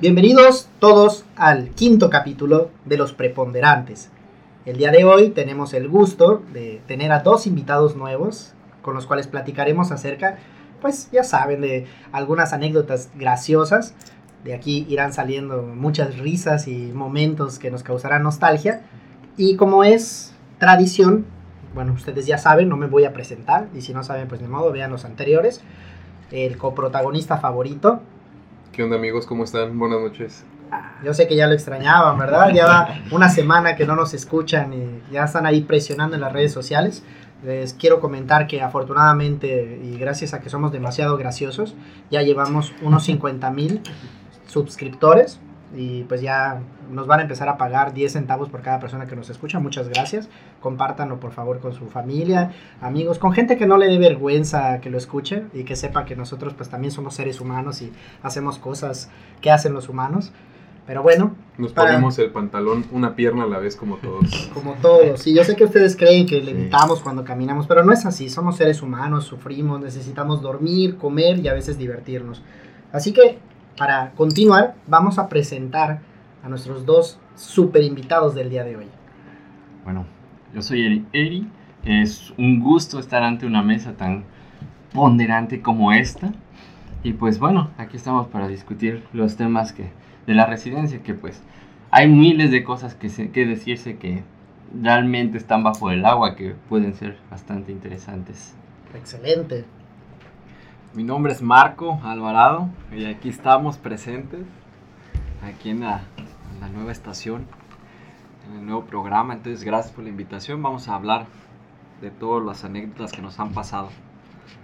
Bienvenidos todos al quinto capítulo de Los Preponderantes. El día de hoy tenemos el gusto de tener a dos invitados nuevos con los cuales platicaremos acerca, pues ya saben, de algunas anécdotas graciosas. De aquí irán saliendo muchas risas y momentos que nos causarán nostalgia. Y como es tradición, bueno, ustedes ya saben, no me voy a presentar. Y si no saben, pues de modo, vean los anteriores. El coprotagonista favorito, ¿Qué onda amigos? ¿Cómo están? Buenas noches. Yo sé que ya lo extrañaban, ¿verdad? Ya va una semana que no nos escuchan y ya están ahí presionando en las redes sociales. Les quiero comentar que afortunadamente y gracias a que somos demasiado graciosos, ya llevamos unos 50 mil suscriptores y pues ya nos van a empezar a pagar 10 centavos por cada persona que nos escucha. Muchas gracias. Compártanlo por favor con su familia, amigos, con gente que no le dé vergüenza que lo escuche y que sepa que nosotros pues también somos seres humanos y hacemos cosas que hacen los humanos. Pero bueno. Nos ponemos el pantalón una pierna a la vez como todos. Como todos. Sí, yo sé que ustedes creen que levitamos cuando caminamos, pero no es así. Somos seres humanos, sufrimos, necesitamos dormir, comer y a veces divertirnos. Así que para continuar, vamos a presentar a nuestros dos super invitados del día de hoy. Bueno, yo soy Eri. Eri. Es un gusto estar ante una mesa tan ponderante como esta. Y pues bueno, aquí estamos para discutir los temas que, de la residencia, que pues hay miles de cosas que, se, que decirse que realmente están bajo el agua, que pueden ser bastante interesantes. Excelente. Mi nombre es Marco Alvarado y aquí estamos presentes, aquí en la, en la, nueva estación, en el nuevo programa. Entonces, gracias por la invitación. Vamos a hablar de todas las anécdotas que nos han pasado.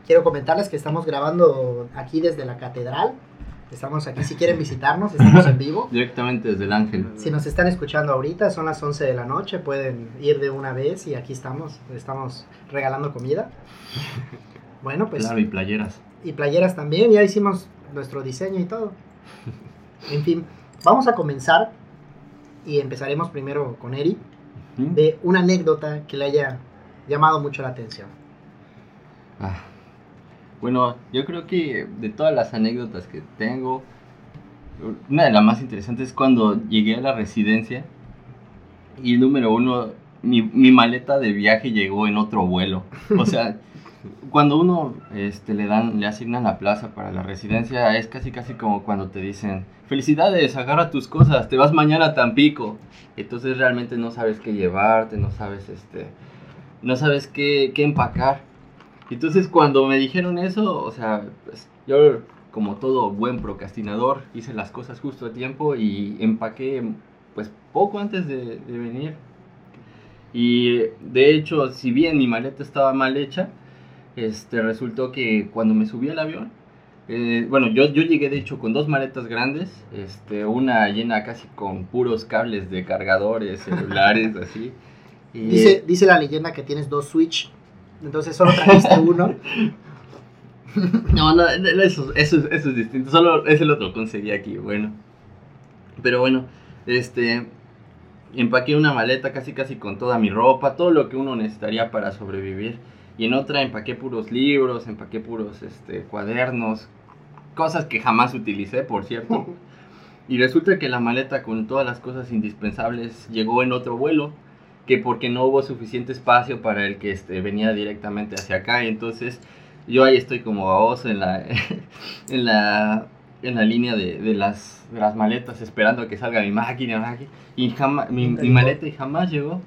Quiero comentarles que estamos grabando aquí desde la catedral. Estamos aquí, si quieren visitarnos, estamos en vivo. Directamente desde el Ángel. Si nos están escuchando ahorita, son las 11 de la noche, pueden ir de una vez y aquí estamos, estamos regalando comida. Bueno, pues... Claro, y playeras y playeras también, ya hicimos nuestro diseño y todo. En fin, vamos a comenzar y empezaremos primero con Eri de una anécdota que le haya llamado mucho la atención. Ah, bueno, yo creo que de todas las anécdotas que tengo, una de las más interesantes es cuando llegué a la residencia y número uno, mi, mi maleta de viaje llegó en otro vuelo. O sea, cuando uno este, le dan, le asignan la plaza para la residencia, es casi casi como cuando te dicen, felicidades, agarra tus cosas, te vas mañana a Tampico. Entonces realmente no sabes qué llevarte, no sabes este, no sabes qué, qué empacar. Entonces cuando me dijeron eso, o sea, pues, yo como todo buen procrastinador hice las cosas justo a tiempo y empaqué pues poco antes de, de venir. Y de hecho, si bien mi maleta estaba mal hecha, este, resultó que cuando me subí al avión, eh, bueno, yo, yo llegué de hecho con dos maletas grandes, este, una llena casi con puros cables de cargadores, celulares, así. Y, dice, dice la leyenda que tienes dos Switch, entonces solo trajiste uno. no, no, eso, eso, eso, es distinto, solo ese lo otro conseguí aquí, bueno. Pero bueno, este, empaqué una maleta casi casi con toda mi ropa, todo lo que uno necesitaría para sobrevivir y en otra empaqué puros libros, empaqué puros este, cuadernos, cosas que jamás utilicé, por cierto. Y resulta que la maleta con todas las cosas indispensables llegó en otro vuelo, que porque no hubo suficiente espacio para el que este, venía directamente hacia acá, y entonces yo ahí estoy como baboso en la, en la, en la línea de, de, las, de las maletas esperando a que salga mi máquina, y jamás, mi, mi maleta y jamás llegó.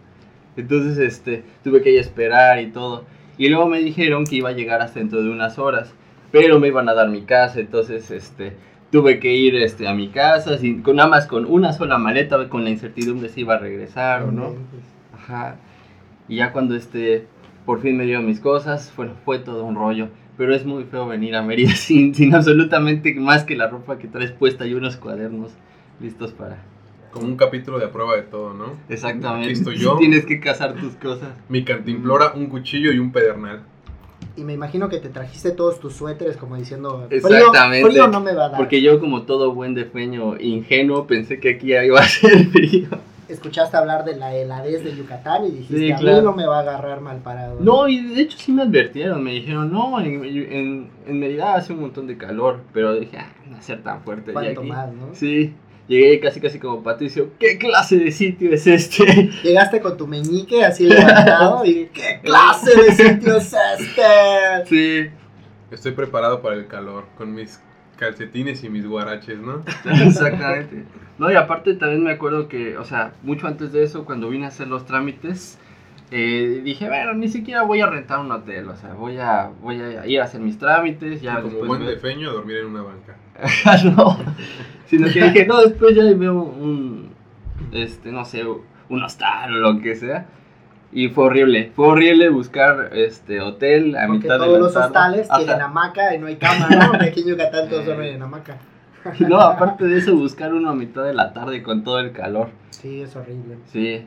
Entonces este, tuve que ir a esperar y todo. Y luego me dijeron que iba a llegar hasta dentro de unas horas, pero me iban a dar mi casa, entonces este tuve que ir este, a mi casa, sin, con, nada más con una sola maleta, con la incertidumbre si iba a regresar o no. Ajá. Y ya cuando este, por fin me dieron mis cosas, fue, fue todo un rollo. Pero es muy feo venir a Mérida sin, sin absolutamente más que la ropa que traes puesta y unos cuadernos listos para, como un capítulo de prueba de todo, ¿no? Exactamente. Aquí estoy yo. Tienes que cazar tus cosas. Mi cantimplora, un cuchillo y un pedernal. Y me imagino que te trajiste todos tus suéteres como diciendo, Exactamente. Frío, frío no me va a dar. Porque yo como todo buen defeño ingenuo pensé que aquí iba a ser frío. escuchaste hablar de la heladez de Yucatán y dijiste, Sí, a mí no me va a agarrar mal parado. No, y de hecho sí me advirtieron, me dijeron, no, en, en, en Mérida hace un montón de calor, pero dije, ah, no va a ser tan fuerte. ¿Cuánto aquí- más, no? Sí, llegué casi casi como Patricio, ¿qué clase de sitio es este? Llegaste con tu meñique así levantado y ¿qué clase de sitio es este? Sí, Estoy preparado para el calor con mis calcetines y mis guaraches, ¿no? exactamente. No, y aparte también me acuerdo que, o sea, mucho antes de eso, cuando vine a hacer los trámites, eh, dije, bueno, ni siquiera voy a rentar un hotel, o sea, voy a, voy a ir a hacer mis trámites, ya como buen defeño, dormir en una banca. no, sino que dije, no, después ya veo un, este, no sé, un hostal o lo que sea. Y fue horrible, fue horrible buscar este hotel a Porque mitad de todos la los tarde. hostales tienen hamaca y no hay cama, ¿no? Porque aquí en Yucatán todos duermen en hamaca. No, aparte de eso, buscar uno a mitad de la tarde con todo el calor. Sí, es horrible. Sí,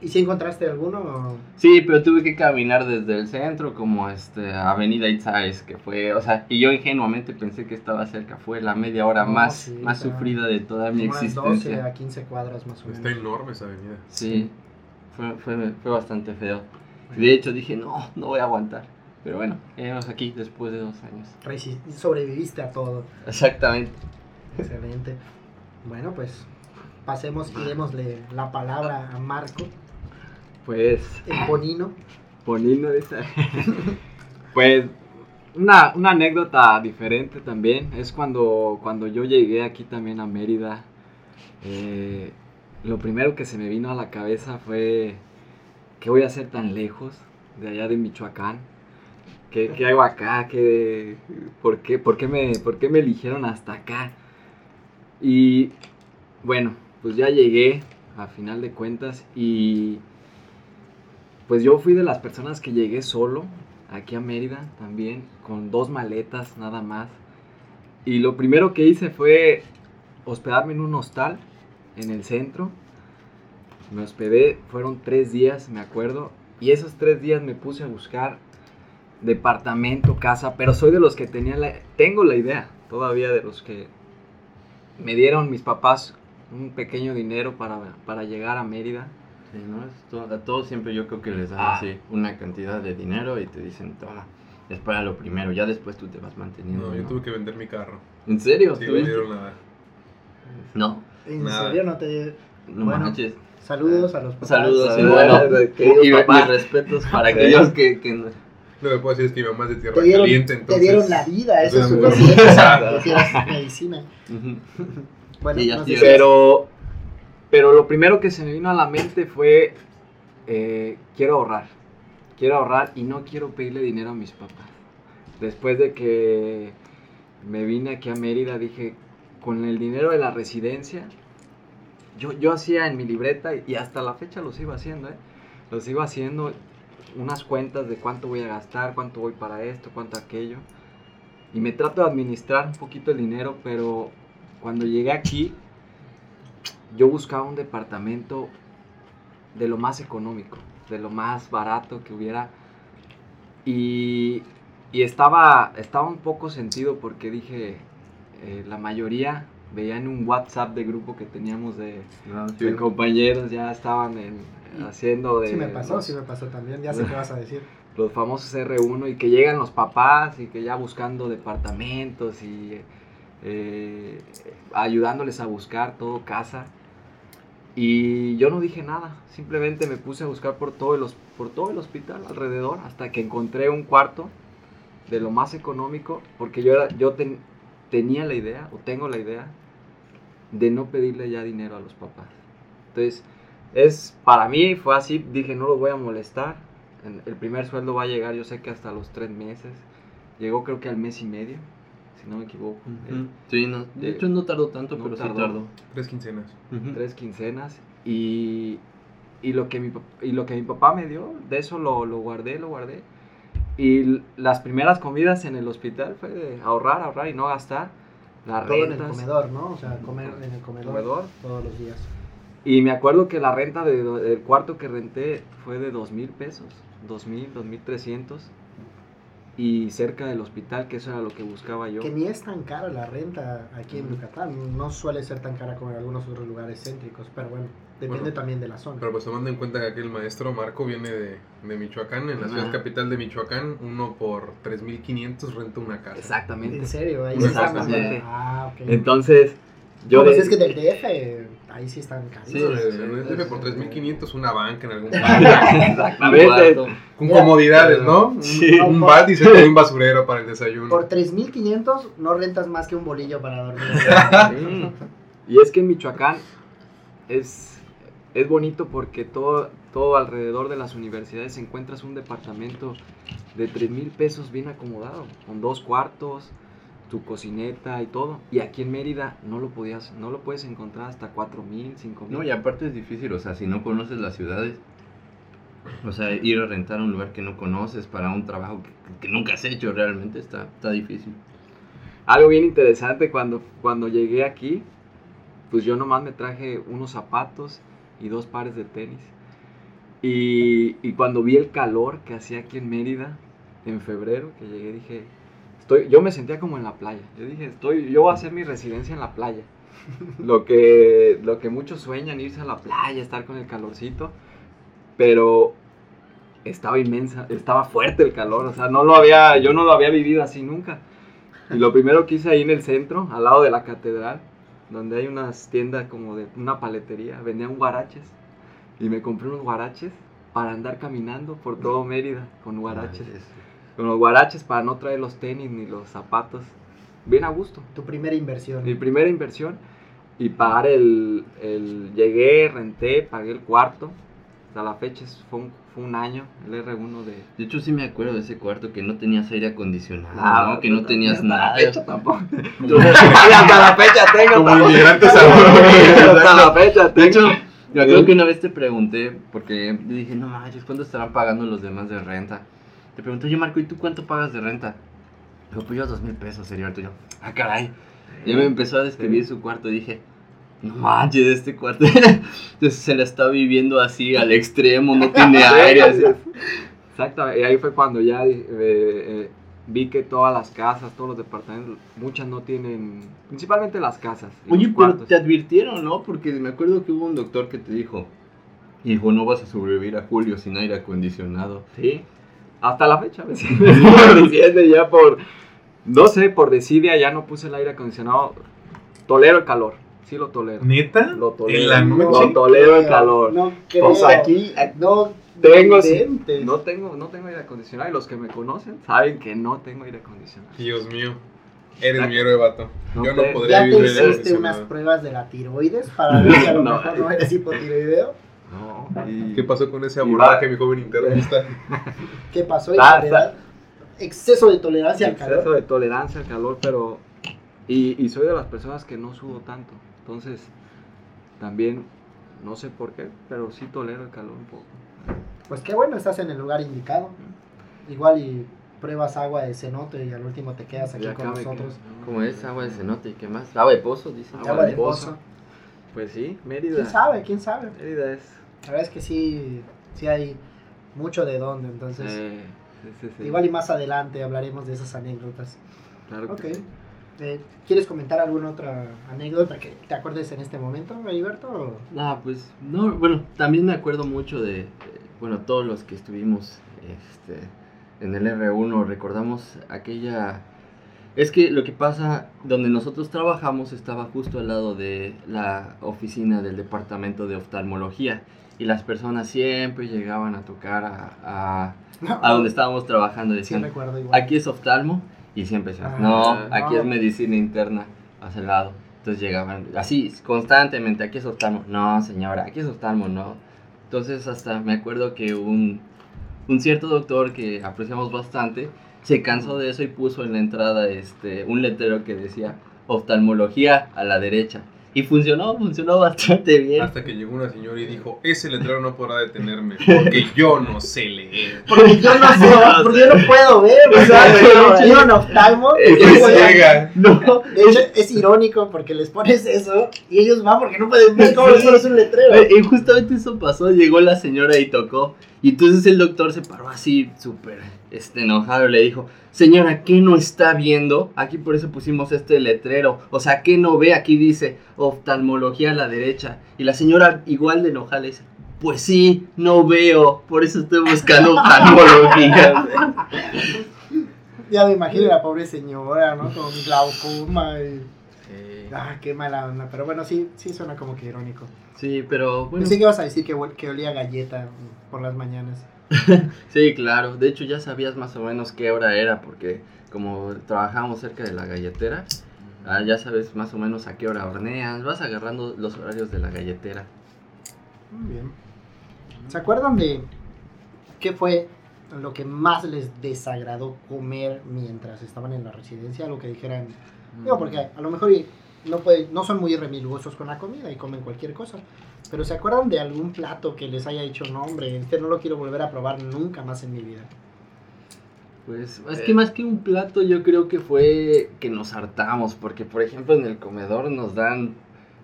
¿Y si encontraste alguno? o- sí, pero tuve que caminar desde el centro como este Avenida Itzáez, que fue, o sea, y yo ingenuamente pensé que estaba cerca, fue la media hora No, más, sí, más sufrida de toda mi unas 12 existencia. a 15 cuadras más o menos. Está enorme esa avenida. Sí, fue, fue, fue bastante feo. De hecho dije, no, no voy a aguantar. Pero bueno, llegamos aquí después de dos años. Sobreviviste a todo. Exactamente. Excelente. Bueno, pues pasemos y démosle la palabra a Marco, Pues, el ponino. Ponino dice. pues, una, una anécdota diferente también es cuando, cuando yo llegué aquí también a Mérida. eh, lo primero que se me vino a la cabeza fue: ¿qué voy a hacer tan lejos de allá de Michoacán? ¿Qué, qué hago acá? ¿Qué, por, qué, por, qué me, ¿Por qué me eligieron hasta acá? Y bueno, pues ya llegué a final de cuentas y pues yo fui de las personas que llegué solo aquí a Mérida también, con dos maletas nada más. Y lo primero que hice fue hospedarme en un hostal en el centro. Me hospedé, fueron tres días, me acuerdo. Y esos tres días me puse a buscar departamento, casa, pero soy de los que tenía la, tengo la idea todavía de los que me dieron mis papás un pequeño dinero para, para llegar a Mérida. Sí, ¿no? Es todo- a todos siempre yo creo que les dan Ah. así una cantidad de dinero y te dicen, toma, es para lo primero, ya después tú te vas manteniendo. No, yo ¿no? tuve que vender mi carro. ¿En serio? Sí, no me dieron nada. No, ¿En Nada. serio no te... no Bueno. manches. Saludos a los papás. Saludos, y Saludos, bueno, queridos y papás. mis respetos para Sí. aquellos que, que no- Lo que puedo decir es que mi mamá es de tierra Te dieron, caliente, te entonces... dieron la vida, eso es Estoy muy suficiente hicieras medicina. Ujú. Bueno, Sí, ya no sé Pero, pero lo primero que se me vino a la mente fue, eh, quiero ahorrar. Quiero ahorrar y no quiero pedirle dinero a mis papás. Después de que me vine aquí a Mérida, dije, con el dinero de la residencia, yo, yo hacía en mi libreta y hasta la fecha lo sigo haciendo, ¿eh? Lo sigo haciendo unas cuentas de cuánto voy a gastar, cuánto voy para esto, cuánto aquello. Y me trato de administrar un poquito el dinero, pero cuando llegué aquí, yo buscaba un departamento de lo más económico, de lo más barato que hubiera. Y, y estaba, estaba un poco sentido porque dije, eh, la mayoría veía en un WhatsApp de grupo que teníamos de, No, sí. de compañeros, ya estaban en- haciendo de Sí me pasó, los, sí me pasó también, ya sé qué vas a decir. los famosos R1 y que llegan los papás y que ya buscando departamentos y eh, ayudándoles a buscar todo casa. Y yo no dije nada, simplemente me puse a buscar por todo el, por todo el hospital alrededor hasta que encontré un cuarto de lo más económico, porque yo, era, yo ten- tenía la idea, o tengo la idea, de no pedirle ya dinero a los papás. Entonces, es, para mí fue así, dije, no los voy a molestar, el primer sueldo va a llegar, yo sé que hasta los tres meses, llegó creo que al mes y medio, si no me equivoco. Ujú. Sí, no, de hecho no tardó tanto, No pero tardó. sí tardó. Tres quincenas. Ujú. tres quincenas y, y lo que mi, y lo que mi papá me dio, de eso lo, lo guardé, lo guardé. Y las primeras comidas en el hospital fue de ahorrar, ahorrar y no gastar. Las Todo en el rentas, comedor, ¿no? O sea, comer en el comedor, comedor. todos los días. Y me acuerdo que la renta de del cuarto que renté fue de dos mil pesos, dos mil, dos mil trescientos. Y cerca del hospital, que eso era lo que buscaba yo. Que ni es tan cara la renta aquí en Yucatán. No suele ser tan cara como en algunos otros lugares céntricos, pero bueno, depende Bueno, también de la zona. Pero pues tomando en cuenta que aquí el maestro Marco viene de, de Michoacán, en la ciudad capital de Michoacán, uno por 3.500 renta una casa. Exactamente. En serio, ahí barato. Ah, ok. Entonces, yo No, pues de- es que del DF, ahí sí están Sí, carísimos. en el DF por 3.500 una banca en algún Exactamente. Con Mira, comodidades, ¿no? Un- Sí. Un bat y se pone un basurero para el desayuno. Por 3.500 no rentas más que un bolillo para dormir. Sí. Y es que en Michoacán es, es bonito porque todo, todo alrededor de las universidades encuentras un departamento de 3 mil pesos bien acomodado, con dos cuartos, tu cocineta y todo. Y aquí en Mérida no lo podías, no lo puedes encontrar hasta 4 mil, 5 mil. No, y aparte es difícil, o sea, si no conoces las ciudades, o sea, ir a rentar un lugar que no conoces para un trabajo que, que nunca has hecho realmente está, está difícil. Algo bien interesante cuando, cuando llegué aquí, pues yo nomás me traje unos zapatos y dos pares de tenis. Y, y cuando vi el calor que hacía aquí en Mérida, en febrero, que llegué, dije, estoy, yo me sentía como en la playa. Yo dije, estoy, yo voy a hacer mi residencia en la playa. Lo que, lo que muchos sueñan, irse a la playa, estar con el calorcito. Pero estaba inmensa, estaba fuerte el calor, o sea, no lo había, yo no lo había vivido así nunca. Y lo primero que hice ahí en el centro, al lado de la catedral, donde hay unas tiendas como de una paletería, vendían guaraches. Y me compré unos guaraches para andar caminando por todo Mérida con guaraches. Con los guaraches para no traer los tenis ni los zapatos. Bien a gusto. Tu primera inversión. Mi primera inversión y pagar el, el- Llegué, renté, pagué el cuarto. Hasta la fecha es- fue un, fue un año, el R1 de... De hecho, sí me acuerdo de ese cuarto que no tenías aire acondicionado, Ah, ¿no? que no tenías hasta nada. la fecha tampoco. hasta la fecha tengo. Como tampoco. inmigrantes Hasta la fecha De hecho, tengo. yo creo que una vez te pregunté, porque yo dije, no manches, ¿cuánto estarán pagando los demás de renta? Te pregunté, yo Marco, ¿y tú cuánto pagas de renta? Digo, pues yo dos mil pesos sería el tuyo. Ah, caray. Y me empezó a describir su cuarto y dije, no manches, este cuarto Entonces, se la está viviendo así al extremo, no tiene aire. así. Exacto, y ahí fue cuando ya eh, eh, vi que todas las casas, todos los departamentos, muchas no tienen, principalmente las casas. y Oye, los pero cuartos. te advirtieron, ¿no? Porque me acuerdo que hubo un doctor que te dijo, hijo, no vas a sobrevivir a julio sin aire acondicionado. Sí, hasta la fecha me siguen diciendo ya por, no sé, por desidia ya no puse el aire acondicionado. Tolero el calor, sí lo tolero. ¿Neta? Lo tolero. ¿En la No, noche? Lo tolero el calor. No creo. O sea, aquí no tengo, no tengo, no tengo aire acondicionado y los que me conocen saben que no tengo aire acondicionado. Dios mío. Eres mi héroe, vato. No Yo no podría ¿Ya te vivir hiciste unas pruebas de la tiroides para ver si a lo No. mejor no eres hipotiroideo? No, y- ¿Qué pasó con ese abordaje, mi joven internista? ¿Qué pasó? Ah, Exceso de tolerancia al exceso calor. de tolerancia al calor, pero y, y soy de las personas que no sudo tanto, entonces también no sé por qué, pero sí tolero el calor un poco. Pues qué bueno, estás en el lugar indicado. Igual y pruebas agua de cenote y al último te quedas aquí con nosotros. quedo- ¿Cómo es? Agua de cenote y qué más. Agua de pozo, dice. Agua de pozo. Pues sí, Mérida. ¿Quién sabe? ¿Quién sabe? Mérida es. La verdad es que sí, sí hay mucho de dónde, entonces... eh, sí, sí, sí. Igual y más adelante hablaremos de esas anécdotas. Claro que Ok. sí. Eh, ¿Quieres comentar alguna otra anécdota que te acuerdes en este momento, Heriberto? Ah, pues, no, bueno, también me acuerdo mucho de, eh, bueno, todos los que estuvimos este, en el R1, recordamos aquella... Es que lo que pasa, donde nosotros trabajamos estaba justo al lado de la oficina del departamento de oftalmología y las personas siempre llegaban a tocar a, a, a donde estábamos trabajando Sí decían, recuerdo igual. aquí es oftalmo y siempre decían, Ah, no, no. aquí es medicina interna, hacia el lado. Entonces llegaban así constantemente, aquí es oftalmo, no señora, aquí es oftalmo, no. Entonces hasta me acuerdo que un, un cierto doctor que apreciamos bastante se cansó de eso y puso en la entrada este, un letrero que decía oftalmología a la derecha. Y funcionó, funcionó bastante bien. Hasta que llegó una señora y dijo, ese letrero no podrá detenerme, porque yo no sé leer. Porque yo no sé, porque yo no puedo ver, ¿verdad? no, Yo un oftalmo. No, De hecho, es irónico porque les pones eso y ellos van porque no pueden ver cómo Sí. les pones un letrero. Y justamente eso pasó, llegó la señora y tocó. Y entonces el doctor se paró así, súper este, enojado, y le dijo, señora, ¿qué no está viendo? Aquí por eso pusimos este letrero. O sea, ¿qué no ve? Aquí dice oftalmología a la derecha. Y la señora igual de enojada le dice, pues sí, no veo, por eso estoy buscando oftalmología. Ya me imagino la pobre señora, ¿no? Con glaucoma y... Sí. Ah, qué mala onda. Pero bueno, sí, sí suena como que irónico. Sí, pero bueno. Pensé que ibas a decir que, que olía galleta por las mañanas. Sí, claro. De hecho, ya sabías más o menos qué hora era, porque como trabajábamos cerca de la galletera, ah, ya sabes más o menos a qué hora horneas. Vas agarrando los horarios de la galletera. Muy bien. ¿Se acuerdan de qué fue lo que más les desagradó comer mientras estaban en la residencia? Algo que dijeran. Digo, porque a lo mejor no, puede- no son muy remilgosos con la comida y comen cualquier cosa. Pero ¿se acuerdan de algún plato que les haya dicho, no, hombre, este no lo quiero volver a probar nunca más en mi vida? Pues es Eh. que más que un plato, yo creo que fue que nos hartamos, porque por ejemplo en el comedor nos dan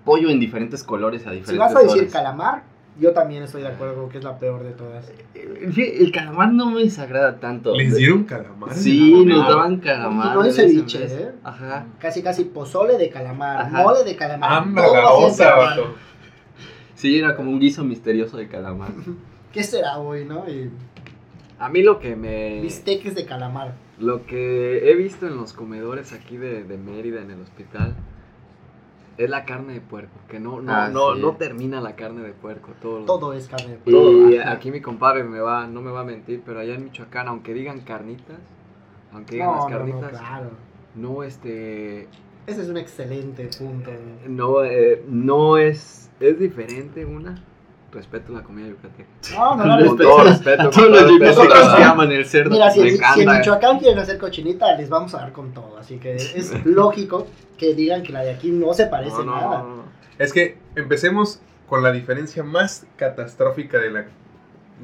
pollo en diferentes colores a Si diferentes vas a decir horas. calamar, yo también estoy de acuerdo que es la peor de todas. Fí- El calamar no me desagrada tanto. ¿Les dieron calamar? Sí, nos daban calamar. No es ceviche. ¿eh? Ajá. Casi, casi pozole de calamar, Ajá. mole de calamar. Anda todo la osa. Sí, era como un guiso misterioso de calamar. ¿Qué será hoy, no? Y A mí lo que me... bisteques de calamar. Lo que he visto en los comedores aquí de, de Mérida, en el hospital, es la carne de puerco. Que no, no, Ah, no, sí. no termina la carne de puerco. Todo, Todo es carne de puerco. Y Ajá. aquí mi compadre me va, no me va a mentir, pero allá en Michoacán, aunque digan carnitas, aunque digan No, las no, no, carnitas, claro. no, este, Ese es un excelente punto. no, eh, no es, es diferente una. Respeto la comida yucateca. No, no, Con no. Con respeto. todo respeto. A todos todo los respeto, yucatecos la- que aman el cerdo. Mira, si, Me si en. Michoacán quieren hacer cochinita, les vamos a dar con todo. Así que es lógico que digan que la de aquí no se parece No, no, nada. no, no. Es que empecemos con la diferencia más catastrófica de, la,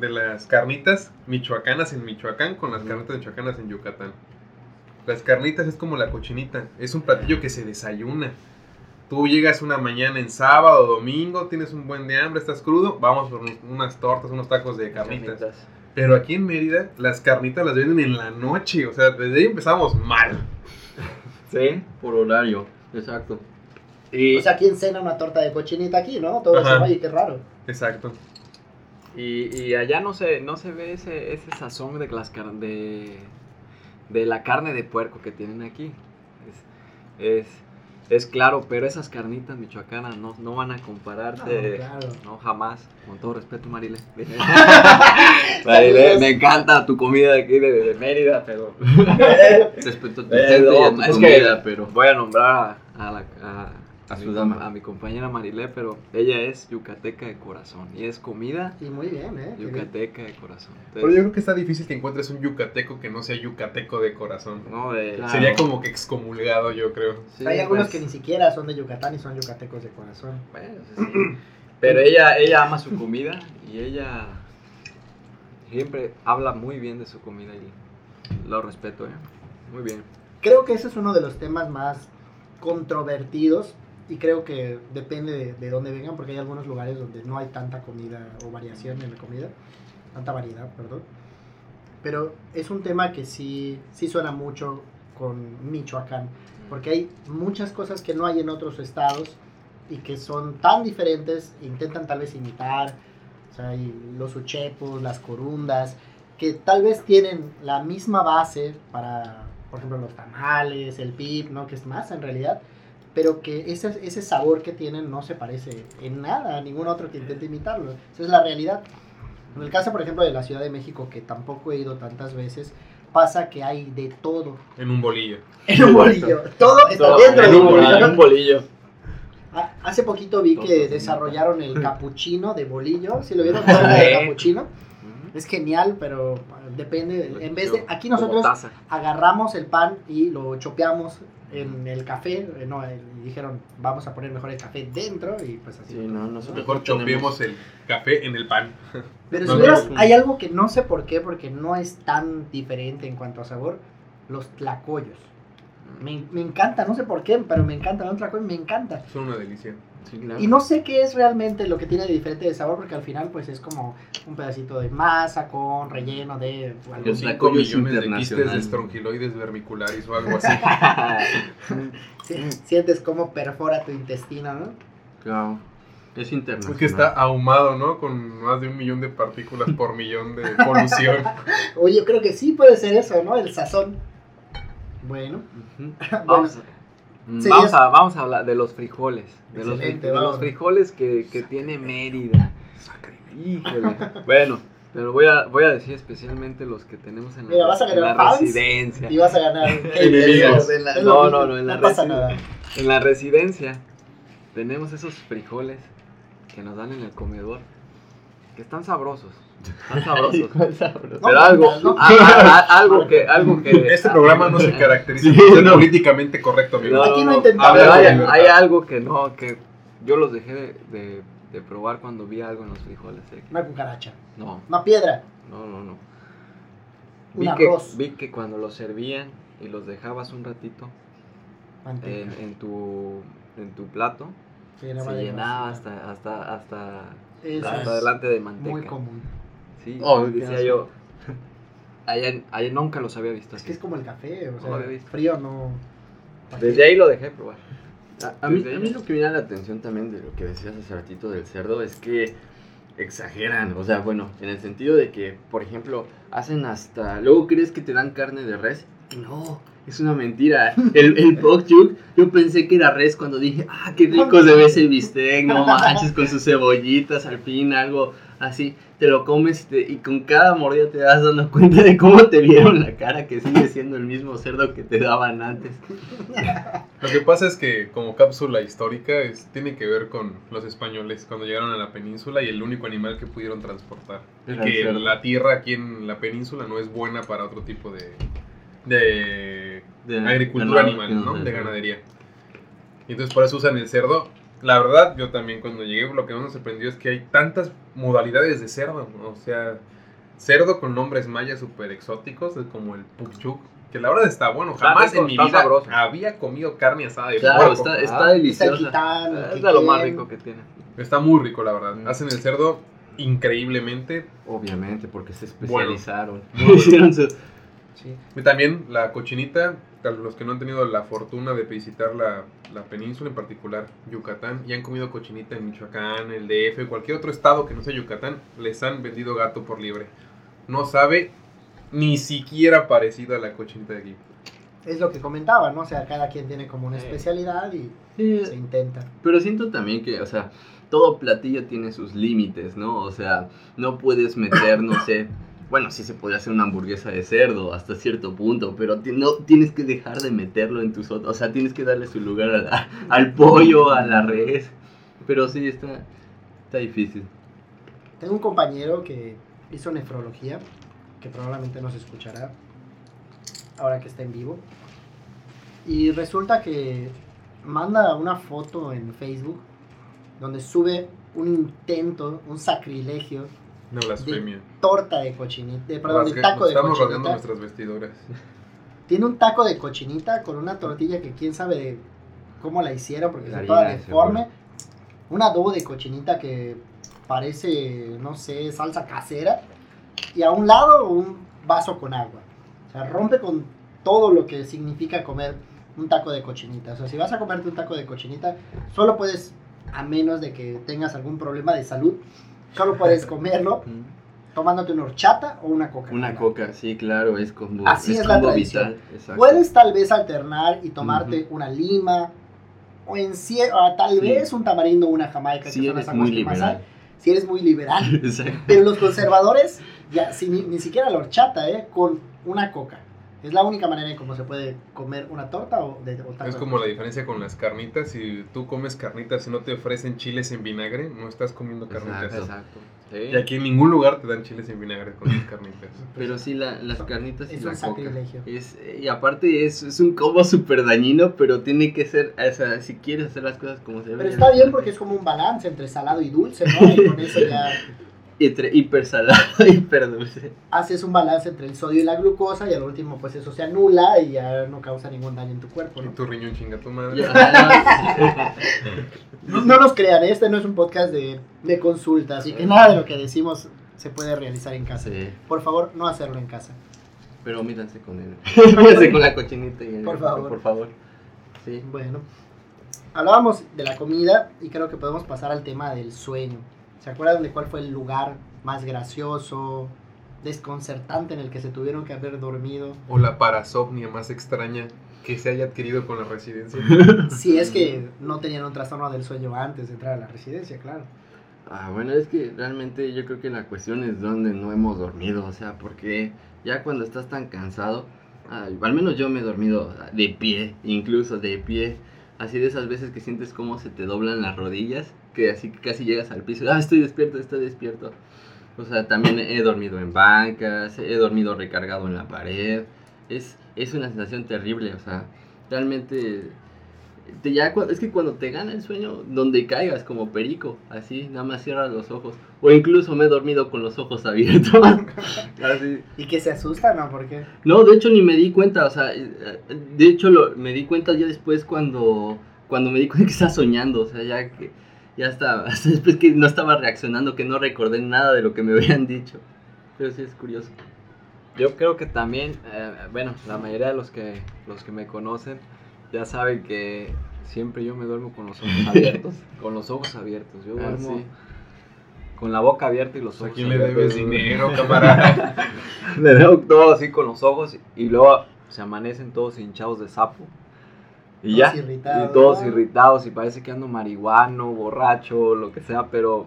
de las carnitas michoacanas en Michoacán con las carnitas michoacanas en Yucatán. Las carnitas es como la cochinita, es un platillo que se desayuna. Tú llegas una mañana en sábado o domingo, tienes un buen de hambre, estás crudo, vamos por unos- unas tortas, unos tacos de carnitas. Pero aquí en Mérida, las carnitas las venden en la noche, o sea, desde ahí empezamos mal. Sí. Por horario, exacto. Y O sea, ¿quién cena una torta de cochinita aquí, no? Todo eso, oye, qué raro. Exacto. Y, y allá no se, no se ve ese, ese sazón de, las car- de, de la carne de puerco que tienen aquí. Es, es, es claro, pero esas carnitas michoacanas no, no van a compararse. No, claro. No, jamás. Con todo respeto, Marile. Marile, me encanta tu comida de aquí de, de Mérida, pero respeto a tu Eh, gente y a tu es que- comida, pero voy a nombrar a, a la, a, A mi su com- dama. a mi compañera Marile, pero ella es yucateca de corazón. Y es comida Y muy bien, ¿eh? Yucateca de corazón. Pero yo creo que está difícil que encuentres un yucateco que no sea yucateco de corazón. no, de- Claro. Sería como que excomulgado, yo creo. sí, Hay algunos pues, que ni siquiera son de Yucatán y son yucatecos de corazón. Bueno, sí. Pero ella, ella ama su comida y ella siempre habla muy bien de su comida y lo respeto, ¿eh? Muy bien. Creo que ese es uno de los temas más controvertidos y creo que depende de, de dónde vengan porque hay algunos lugares donde no hay tanta comida o variación en la comida, tanta variedad, perdón. Pero es un tema que sí, sí suena mucho con Michoacán porque hay muchas cosas que no hay en otros estados y que son tan diferentes, intentan tal vez imitar, o sea, los uchepos, las corundas, que tal vez tienen la misma base para, por ejemplo, los tamales, el pip, ¿no? Que es más en realidad, pero que ese, ese sabor que tienen no se parece en nada a ningún otro que intente imitarlo. Esa es la realidad. En el caso, por ejemplo, de la Ciudad de México, que tampoco he ido tantas veces, pasa que hay de todo En un bolillo. en un bolillo. Todo está Todo dentro en de un bolillo. bolillo. un bolillo. Ah, Hace poquito vi Todo que desarrollaron el capuchino de bolillo. ¿Sí lo vieron? Torta de capuchino. Es genial, pero ah, depende. En vez de. Aquí nosotros agarramos el pan y lo chopeamos en el café. eh, No, eh, y dijeron, vamos a poner mejor el café dentro y pues así. Sí, no, nosotros Mejor chopeemos el café en el pan. Pero No, si no, hay algo que no sé por qué, porque no es tan diferente en cuanto a sabor. Los tlacoyos. Me, me encanta, no sé por qué, pero me encanta. Un tlacoyo me encanta. Son una delicia. Sí, claro. Y no sé qué es realmente lo que tiene de diferente de sabor, porque al final pues es como un pedacito de masa con relleno de algo El Cinco tlacoyo es millones de quistes de estrongiloides vermicularis o algo así. Sí, Sientes cómo perfora tu intestino, ¿no? Claro. Es internacional. Porque está ahumado, ¿no? Con más de un millón de partículas por millón de polución. Oye, yo creo que sí puede ser eso, ¿no? El sazón. Bueno, Ujú. Vamos, mm, Sí, vamos a, vamos a hablar de los frijoles. De los, de frijoles que, que tiene Mérida. Híjole. Bueno, pero voy a, voy a decir especialmente los que tenemos en la, Mira, vas a en la ganar fans residencia. y vas a ganar Enemigos. No, no, no, en la pasa resi- nada. En la residencia tenemos esos frijoles que nos dan en el comedor, que están sabrosos. Están sabrosos. No, Pero algo, no, no. a- a- a- algo que, algo que. Este programa no se caracteriza Sí, por ser no. políticamente correcto, amigo. Aquí no A intentamos. ver, hay, algo que no, que yo los dejé de, de- de probar cuando vi algo en los frijoles. eh. Una cucaracha, No, una piedra, no, no, no. un Vi que, arroz, vi que cuando los servían y los dejabas un ratito en, en tu, en tu plato, Se llenaba se llenaba hasta, hasta, hasta, Eso hasta es adelante de manteca. muy común. Sí, Oh, decía yo. Allá, allá nunca los había visto Es así. que es como el café, o No sea, lo había visto. frío no. Desde ahí lo dejé de probar. A, a mí, a lo que me llama la atención también de lo que decías hace ratito del cerdo es que exageran. O sea, bueno, en el sentido de que, por ejemplo, hacen hasta. Luego crees que te dan carne de res. No, es una mentira. El, el yo pensé que era res cuando dije, ah, qué rico se ve ese bistec. No manches, con sus cebollitas al fin, algo así. Te lo comes y, te- y con cada mordida te das dando cuenta de cómo te vieron la cara, que sigue siendo el mismo cerdo que te daban antes. Lo que pasa es que como cápsula histórica es, tiene que ver con los españoles cuando llegaron a la península y el único animal que pudieron transportar. Y que la tierra aquí en la península no es buena para otro tipo de, de De agricultura animal, ¿no? De ganadería. Y entonces por eso usan el cerdo. La verdad, yo también cuando llegué lo que más me sorprendió es que hay tantas modalidades de cerdo. ¿no? O sea, cerdo con nombres mayas súper exóticos, como el pukchuk. Que la verdad está bueno. Está Jamás rico, en mi vida sabroso. había comido carne asada de Claro, puerco. está, Ah, está Está el deliciosa. quitán, Es de lo más rico que tiene. Está muy rico, la verdad. Mm. Hacen el cerdo increíblemente. Obviamente, porque se especializaron. Bueno. Hicieron su- Sí. Y también la cochinita, para los que no han tenido la fortuna de visitar la, la península, en particular Yucatán, y han comido cochinita en Michoacán, el DF, cualquier otro estado que no sea Yucatán, les han vendido gato por libre. No sabe ni siquiera parecido a la cochinita de aquí. Es lo que comentaba, ¿no? O sea, cada quien tiene como una Sí. especialidad y Sí, se intenta. Pero siento también que, o sea, todo platillo tiene sus límites, ¿no? O sea, no puedes meter, no sé, bueno, sí se podría hacer una hamburguesa de cerdo hasta cierto punto, pero no tienes que dejar de meterlo en tus otros, o sea, tienes que darle su lugar a la- al pollo, a la res. Pero sí, está, está difícil. Tengo un compañero que hizo nefrología, que probablemente nos escuchará ahora que está en vivo. Y resulta que manda una foto en Facebook donde sube un intento, un sacrilegio Una blasfemia. torta de cochinita, de, perdón, de taco de Estamos rodeando cochinita. nuestras vestiduras. Tiene un taco de cochinita con una tortilla que quién sabe de cómo la hicieron porque está toda deforme. Un adobo de cochinita que parece, no sé, salsa casera. Y a un lado un vaso con agua. O sea, rompe con todo lo que significa comer un taco de cochinita. O sea, si vas a comerte un taco de cochinita, solo puedes, a menos de que tengas algún problema de salud, solo puedes comerlo tomándote una horchata o una coca. Una coca, sí, claro, es como, Así es la combo tradición. vital. exacto. Puedes tal vez alternar y tomarte una lima o en o tal Sí. vez un tamarindo o una jamaica, Sí, que son las eres muy liberal. Si eres muy liberal. Pero los conservadores, ya, si ni, ni siquiera la horchata, ¿eh? Con una coca. Es la única manera en cómo se puede comer una torta o, de, o taco Es de como la diferencia con las carnitas. Si tú comes carnitas y no te ofrecen chiles en vinagre, no estás comiendo carnitas. Exacto. Exacto. Sí. Y aquí en ningún lugar te dan chiles en vinagre con tus carnitas. Pero sí, la- las carnitas y Es la un coca. sacrilegio. Es, y aparte es, es un combo súper dañino, pero tiene que ser, o sea, si quieres hacer las cosas como se Pero deben. está bien porque es como un balance entre salado y dulce, ¿no? Y con eso ya... entre hipersalado y hiperdulce. Haces un balance entre el sodio y la glucosa y al último pues eso se anula y ya no causa ningún daño en tu cuerpo, Y ¿no? tu riñón chinga tu madre. No, no nos crean, este no es un podcast de, de consulta, así que nada de lo que decimos se puede realizar en casa. sí, Por favor, no hacerlo en casa. pero mítanse con él. Mítanse con la cochinita y el Por favor. Por favor. Sí. Bueno, hablábamos de la comida y creo que podemos pasar al tema del sueño. ¿Se acuerdan de cuál fue el lugar más gracioso, desconcertante en el que se tuvieron que haber dormido? O la parasomnia más extraña que se haya adquirido con la residencia. Si es que no tenían un trastorno del sueño antes de entrar a la residencia, claro. Ah, bueno, es que realmente yo creo que la cuestión es donde no hemos dormido, o sea, porque ya cuando estás tan cansado, ah, al menos yo me he dormido de pie, incluso de pie, así de esas veces que sientes cómo se te doblan las rodillas, que así casi llegas al piso, ah, estoy despierto, estoy despierto. O sea, también he dormido en bancas, he dormido recargado en la pared, es, es una sensación terrible, o sea, realmente te ya es que cuando te gana el sueño, donde caigas como perico, así, nada más cierras los ojos. O incluso me he dormido con los ojos abiertos. así. Y que se asustan, ¿no? Porque No, de hecho ni me di cuenta, o sea, eh, de hecho lo, me di cuenta ya después cuando, cuando me di cuenta que estaba soñando, o sea, ya que, ya hasta, hasta después que no estaba reaccionando, que no recordé nada de lo que me habían dicho. Pero sí es curioso. Yo creo que también, eh, bueno, la mayoría de los que, los que me conocen ya saben que siempre yo me duermo con los ojos abiertos. con los ojos abiertos. Yo Ah, duermo sí. con la boca abierta y los ¿A ojos quién le debes dinero, camarada? Le veo todo así con los ojos y luego se amanecen todos hinchados de sapo. Y Todos ya, irritados, y todos ¿no? irritados y parece que ando marihuano, borracho, lo que sea, pero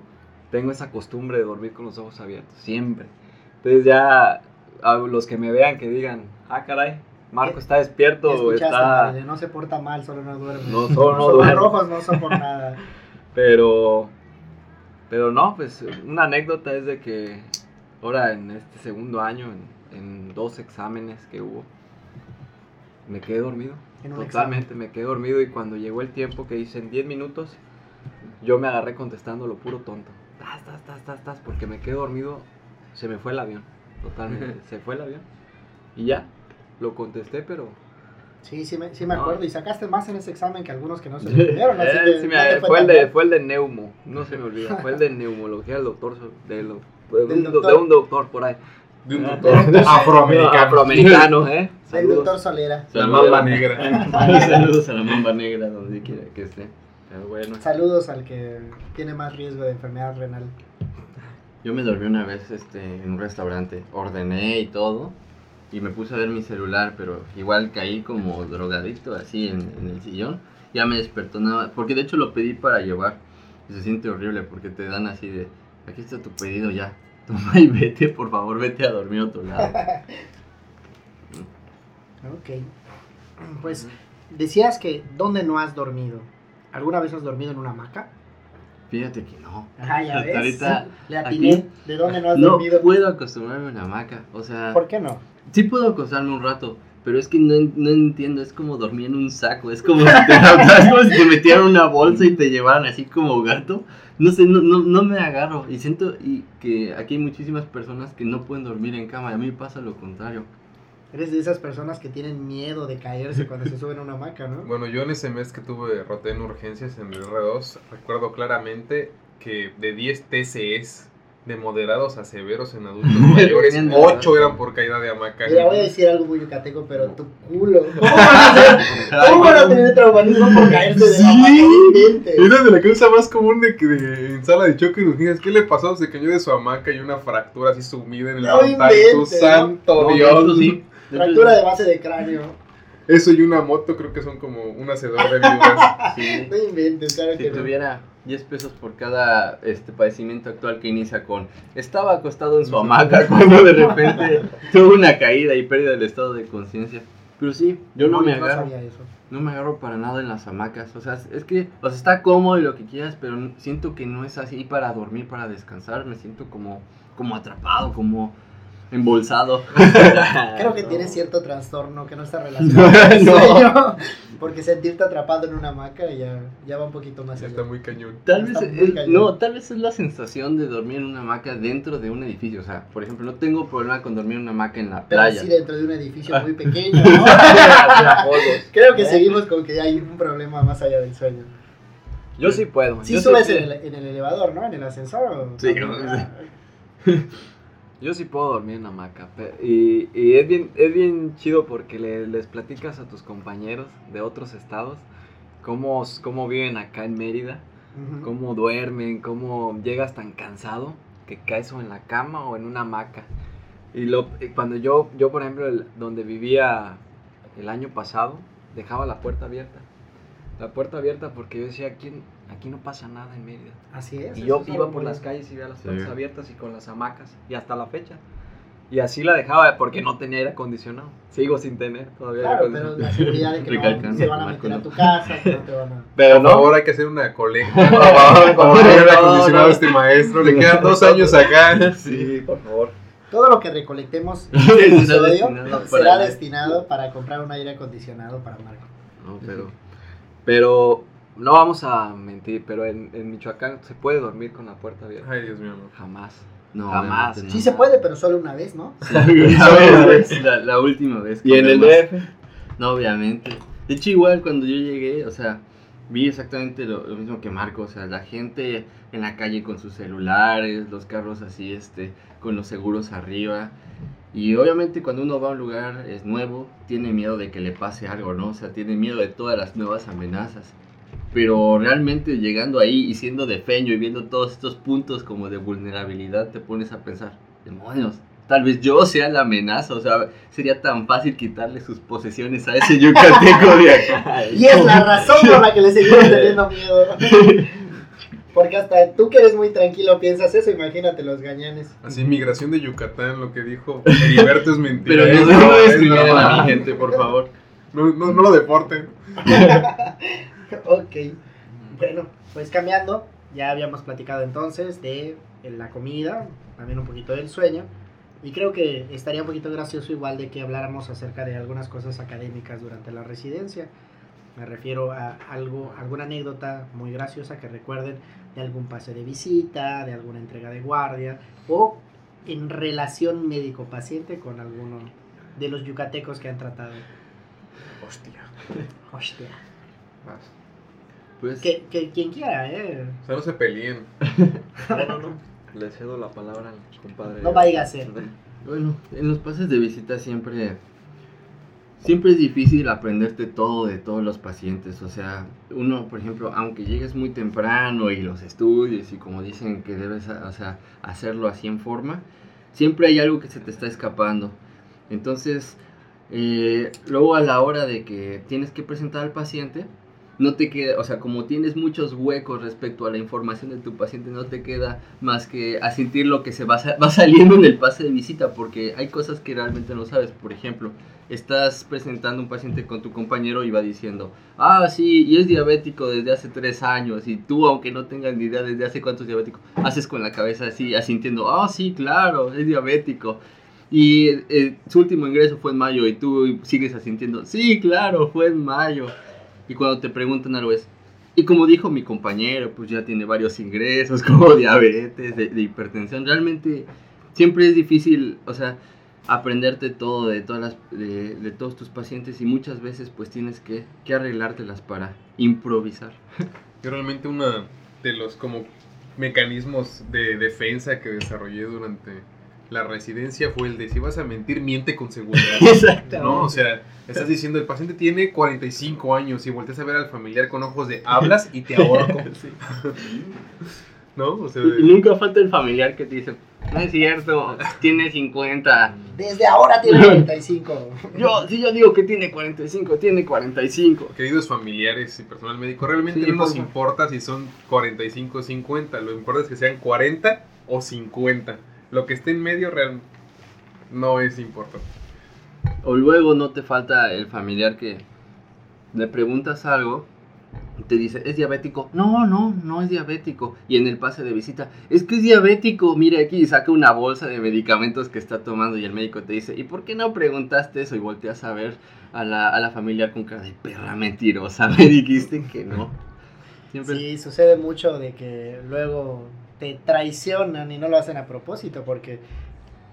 tengo esa costumbre de dormir con los ojos abiertos, siempre. Entonces ya a los que me vean que digan, ah caray, Marco está despierto, está... No se porta mal, solo no duerme. No, solo no Los ojos duerme. rojos no son por nada. Pero, pero no, pues una anécdota es de que ahora en este segundo año, en, en dos exámenes que hubo, me quedé dormido. En un Totalmente, me quedé dormido y cuando llegó el tiempo que hice en 10 minutos, yo me agarré contestando lo puro tonto. Tas, tas, tas, tas, tas, porque me quedé dormido, se me fue el avión. Totalmente, se fue el avión. Y ya, lo contesté, pero... Sí, sí me, sí me No. acuerdo. Y sacaste más en ese examen que algunos que no se entendieron. Así Eh, que sí, no fue, el de, fue el de neumo, no se me olvida, fue el de neumología del doctor, de, lo- de Del un, do- doctor. de un doctor por ahí. De un Ah, doctor de- afroamericano. Afroamericano, ¿eh? El Saludos. doctor Solera. La mamba negra. Saludos a la mamba negra donde quiera que esté. Pero bueno, Saludos al que tiene más riesgo de enfermedad renal. Yo me dormí una vez este, en un restaurante, ordené y todo, y me puse a ver mi celular, pero igual caí como drogadicto así en, en el sillón. Ya me despertó nada, porque de hecho lo pedí para llevar. Y se siente horrible porque te dan así de, aquí está tu pedido ya, toma y vete, por favor, vete a dormir a otro lado. Ok. Pues decías que ¿dónde no has dormido? ¿Alguna vez has dormido en una hamaca? Fíjate que no. Ah, ya ves. ahorita, Le atiné. aquí- ¿De dónde no has No dormido? puedo acostumbrarme a una hamaca, o sea... ¿Por qué no? Sí puedo acostarme un rato, pero es que no, no entiendo, es como dormir en un saco, es como si te, es como si te metieran una bolsa y te llevaran así como gato. No sé, no, no, no me agarro y siento y que aquí hay muchísimas personas que no pueden dormir en cama, y a mí pasa lo contrario. Eres de esas personas que tienen miedo de caerse cuando se suben a una hamaca, ¿no? Bueno, yo en ese mes que tuve roté en urgencias en el R2, recuerdo claramente que de 10 TCEs de moderados a severos en adultos mayores, Bien, 8 ¿verdad? eran por caída de hamaca. Mira, voy a decir algo muy yucateco, pero tu culo. ¿Cómo van a, hacer- ¿Cómo van a tener traumatismo por caerse de la hamaca? No inventes. Era de la causa más común de que de, en sala de choque urgencias. ¿Qué le pasó? Se cayó de su hamaca y una fractura así sumida en el No pantano. inventes, ¡Tu ¿no? santo No, Dios! sí, hecho Fractura de base de cráneo. Eso y una moto creo que son como un hacedor de viudas. sí. No inventes, claro Si que no. Tuviera 10 pesos por cada este padecimiento actual que inicia con estaba acostado en su hamaca cuando de repente tuvo una caída y pérdida del estado de conciencia. Pero sí, yo no me No agarro. sabía eso. No me agarro para nada en las hamacas. O sea, es que, o sea, está cómodo y lo que quieras, pero siento que no es así para dormir, para descansar. Me siento como, como atrapado, como, embolsado. Creo que tiene cierto trastorno que no está relacionado con el No. sueño, porque sentirte atrapado en una hamaca ya, ya va un poquito más Ya allá. está muy cañón. Tal vez, es, cañón. no, tal vez es la sensación de dormir en una hamaca dentro de un edificio. O sea, por ejemplo, no tengo problema con dormir en una hamaca en la Pero playa. sí dentro de un edificio muy pequeño, ¿no? Creo que seguimos con que hay un problema más allá del sueño. Yo sí puedo. Sí yo subes sí, en el, en el elevador, ¿no? En el ascensor. ¿o? Sí, Ah, Yo sí puedo dormir en hamaca. Y, y es, bien, es bien chido porque le- les platicas a tus compañeros de otros estados cómo, cómo viven acá en Mérida, cómo duermen, cómo llegas tan cansado que caes o en la cama o en una hamaca. Y lo, cuando yo, yo por ejemplo, el- donde vivía el año pasado, dejaba la puerta abierta. La puerta abierta porque yo decía, aquí, aquí no pasa nada en Mérida. Así es. Y yo es iba por las calles y veía las Sí. puertas abiertas y con las hamacas y hasta la fecha. Y así la dejaba porque no tenía aire acondicionado. Sigo sin tener todavía aire Claro, pero acondicionado. la seguridad de que no se van a meter a tu casa, que no te van a... Pero Por no, favor, hay que hacer una colecta. por Por favor, aire acondicionado a no. este maestro. Le quedan dos años acá. Sí, por favor. Todo lo que recolectemos en este episodio destinado será para- destinado para comprar un aire acondicionado para Marco. No, pero, pero no vamos a mentir, pero en, en Michoacán se puede dormir con la puerta abierta. Ay, Dios mío. no. Jamás. No, Jamás. no. Sí se puede, pero solo una vez, ¿no? Solo una vez, la, la última vez. Y en el DF. No, obviamente. De hecho, igual cuando yo llegué, o sea, vi exactamente lo, lo mismo que Marco. O sea, la gente en la calle con sus celulares, los carros así, este, con los seguros arriba. Y obviamente cuando uno va a un lugar es nuevo, tiene miedo de que le pase algo, ¿no? O sea, tiene miedo de todas las nuevas amenazas. Pero realmente llegando ahí y siendo de feño y viendo todos estos puntos como de vulnerabilidad, te pones a pensar, demonios, tal vez yo sea la amenaza, o sea, sería tan fácil quitarle sus posesiones a ese yucateco de acá. Y es la razón por la que le seguimos teniendo miedo. Porque hasta tú que eres muy tranquilo piensas eso, imagínate los gañanes. Así, migración de Yucatán, lo que dijo Heriberto es mentira. Pero no, no a mi gente, por favor. No, no, no lo deporten. Ok. Bueno, pues cambiando, ya habíamos platicado entonces de eh, la comida, también un poquito del sueño. Y creo que estaría un poquito gracioso igual de que habláramos acerca de algunas cosas académicas durante la residencia. Me refiero a algo, alguna anécdota muy graciosa que recuerden de algún pase de visita, de alguna entrega de guardia o en relación médico-paciente con alguno de los yucatecos que han tratado. Hostia. Hostia. Vas. Pues, Que, que quien quiera, ¿eh? O sea, no se peleen. No, no, no. Le cedo la palabra al compadre. No vaya a ser. bueno, en los pases de visita siempre, siempre es difícil aprenderte todo de todos los pacientes. O sea, uno, por ejemplo, aunque llegues muy temprano y los estudies y como dicen que debes, o sea, hacerlo así en forma, siempre hay algo que se te está escapando. Entonces, eh, luego a la hora de que tienes que presentar al paciente, no te queda, o sea, como tienes muchos huecos respecto a la información de tu paciente, no te queda más que asentir lo que se va, va saliendo en el pase de visita, porque hay cosas que realmente no sabes. Por ejemplo, estás presentando un paciente con tu compañero y va diciendo, ah, sí, y es diabético desde hace tres años, y tú, aunque no tengas ni idea desde hace cuántos diabético, haces con la cabeza así, asintiendo, ah, sí, claro, es diabético. Y eh, su último ingreso fue en mayo y tú sigues asintiendo, sí, claro, fue en mayo. Y cuando te preguntan algo es, y como dijo mi compañero, pues ya tiene varios ingresos como diabetes, de, de hipertensión. Realmente siempre es difícil, o sea, aprenderte todo de, todas las, de, de todos tus pacientes y muchas veces pues tienes que, que arreglártelas para improvisar. Yo realmente uno de los como mecanismos de defensa que desarrollé durante la residencia fue el de si vas a mentir, miente con seguridad. Exactamente. ¿No? O sea, estás diciendo, el paciente tiene 45 años y volteas a ver al familiar con ojos de hablas y te ahorco. ¿No? O sea, nunca falta el familiar que te dice, no es cierto, tiene 50. Desde ahora tiene 45. Yo, si yo digo que tiene 45, tiene 45. queridos familiares y personal médico, realmente Sí, no nos importa si son 45 o 50. Lo importante es que sean 40 o 50. Lo que esté en medio real no es importante. O luego no te falta el familiar que le preguntas algo te dice, ¿es diabético? No, no, no es diabético. Y en el pase de visita, es que es diabético, mire aquí, y saca una bolsa de medicamentos que está tomando y el médico te dice, ¿y por qué no preguntaste eso? Y volteas a ver a la, a la familia con cara de perra mentirosa, me dijiste que no. Siempre... Sí, sucede mucho de que luego te traicionan y no lo hacen a propósito porque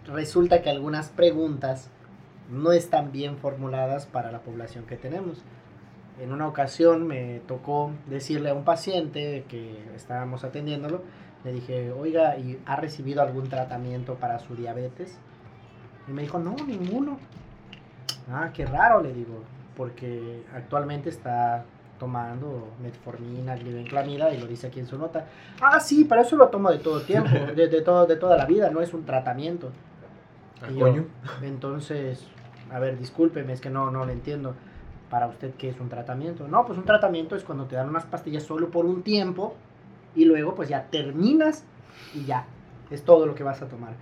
resulta que algunas preguntas no están bien formuladas para la población que tenemos. En una ocasión me tocó decirle a un paciente que estábamos atendiéndolo, le dije, oiga, ¿y ha recibido algún tratamiento para su diabetes? Y me dijo, no, ninguno. Ah, qué raro, le digo, porque actualmente está tomando metformina, glibenclamida y lo dice aquí en su nota. Ah, sí, para eso lo tomo de todo tiempo, de, de, todo, de toda la vida, no es un tratamiento. ¿A yo, coño? entonces, a ver, discúlpeme, es que no, no le entiendo. Para usted, ¿qué es un tratamiento? No, pues un tratamiento es cuando te dan unas pastillas solo por un tiempo y luego pues ya terminas y ya, es todo lo que vas a tomar.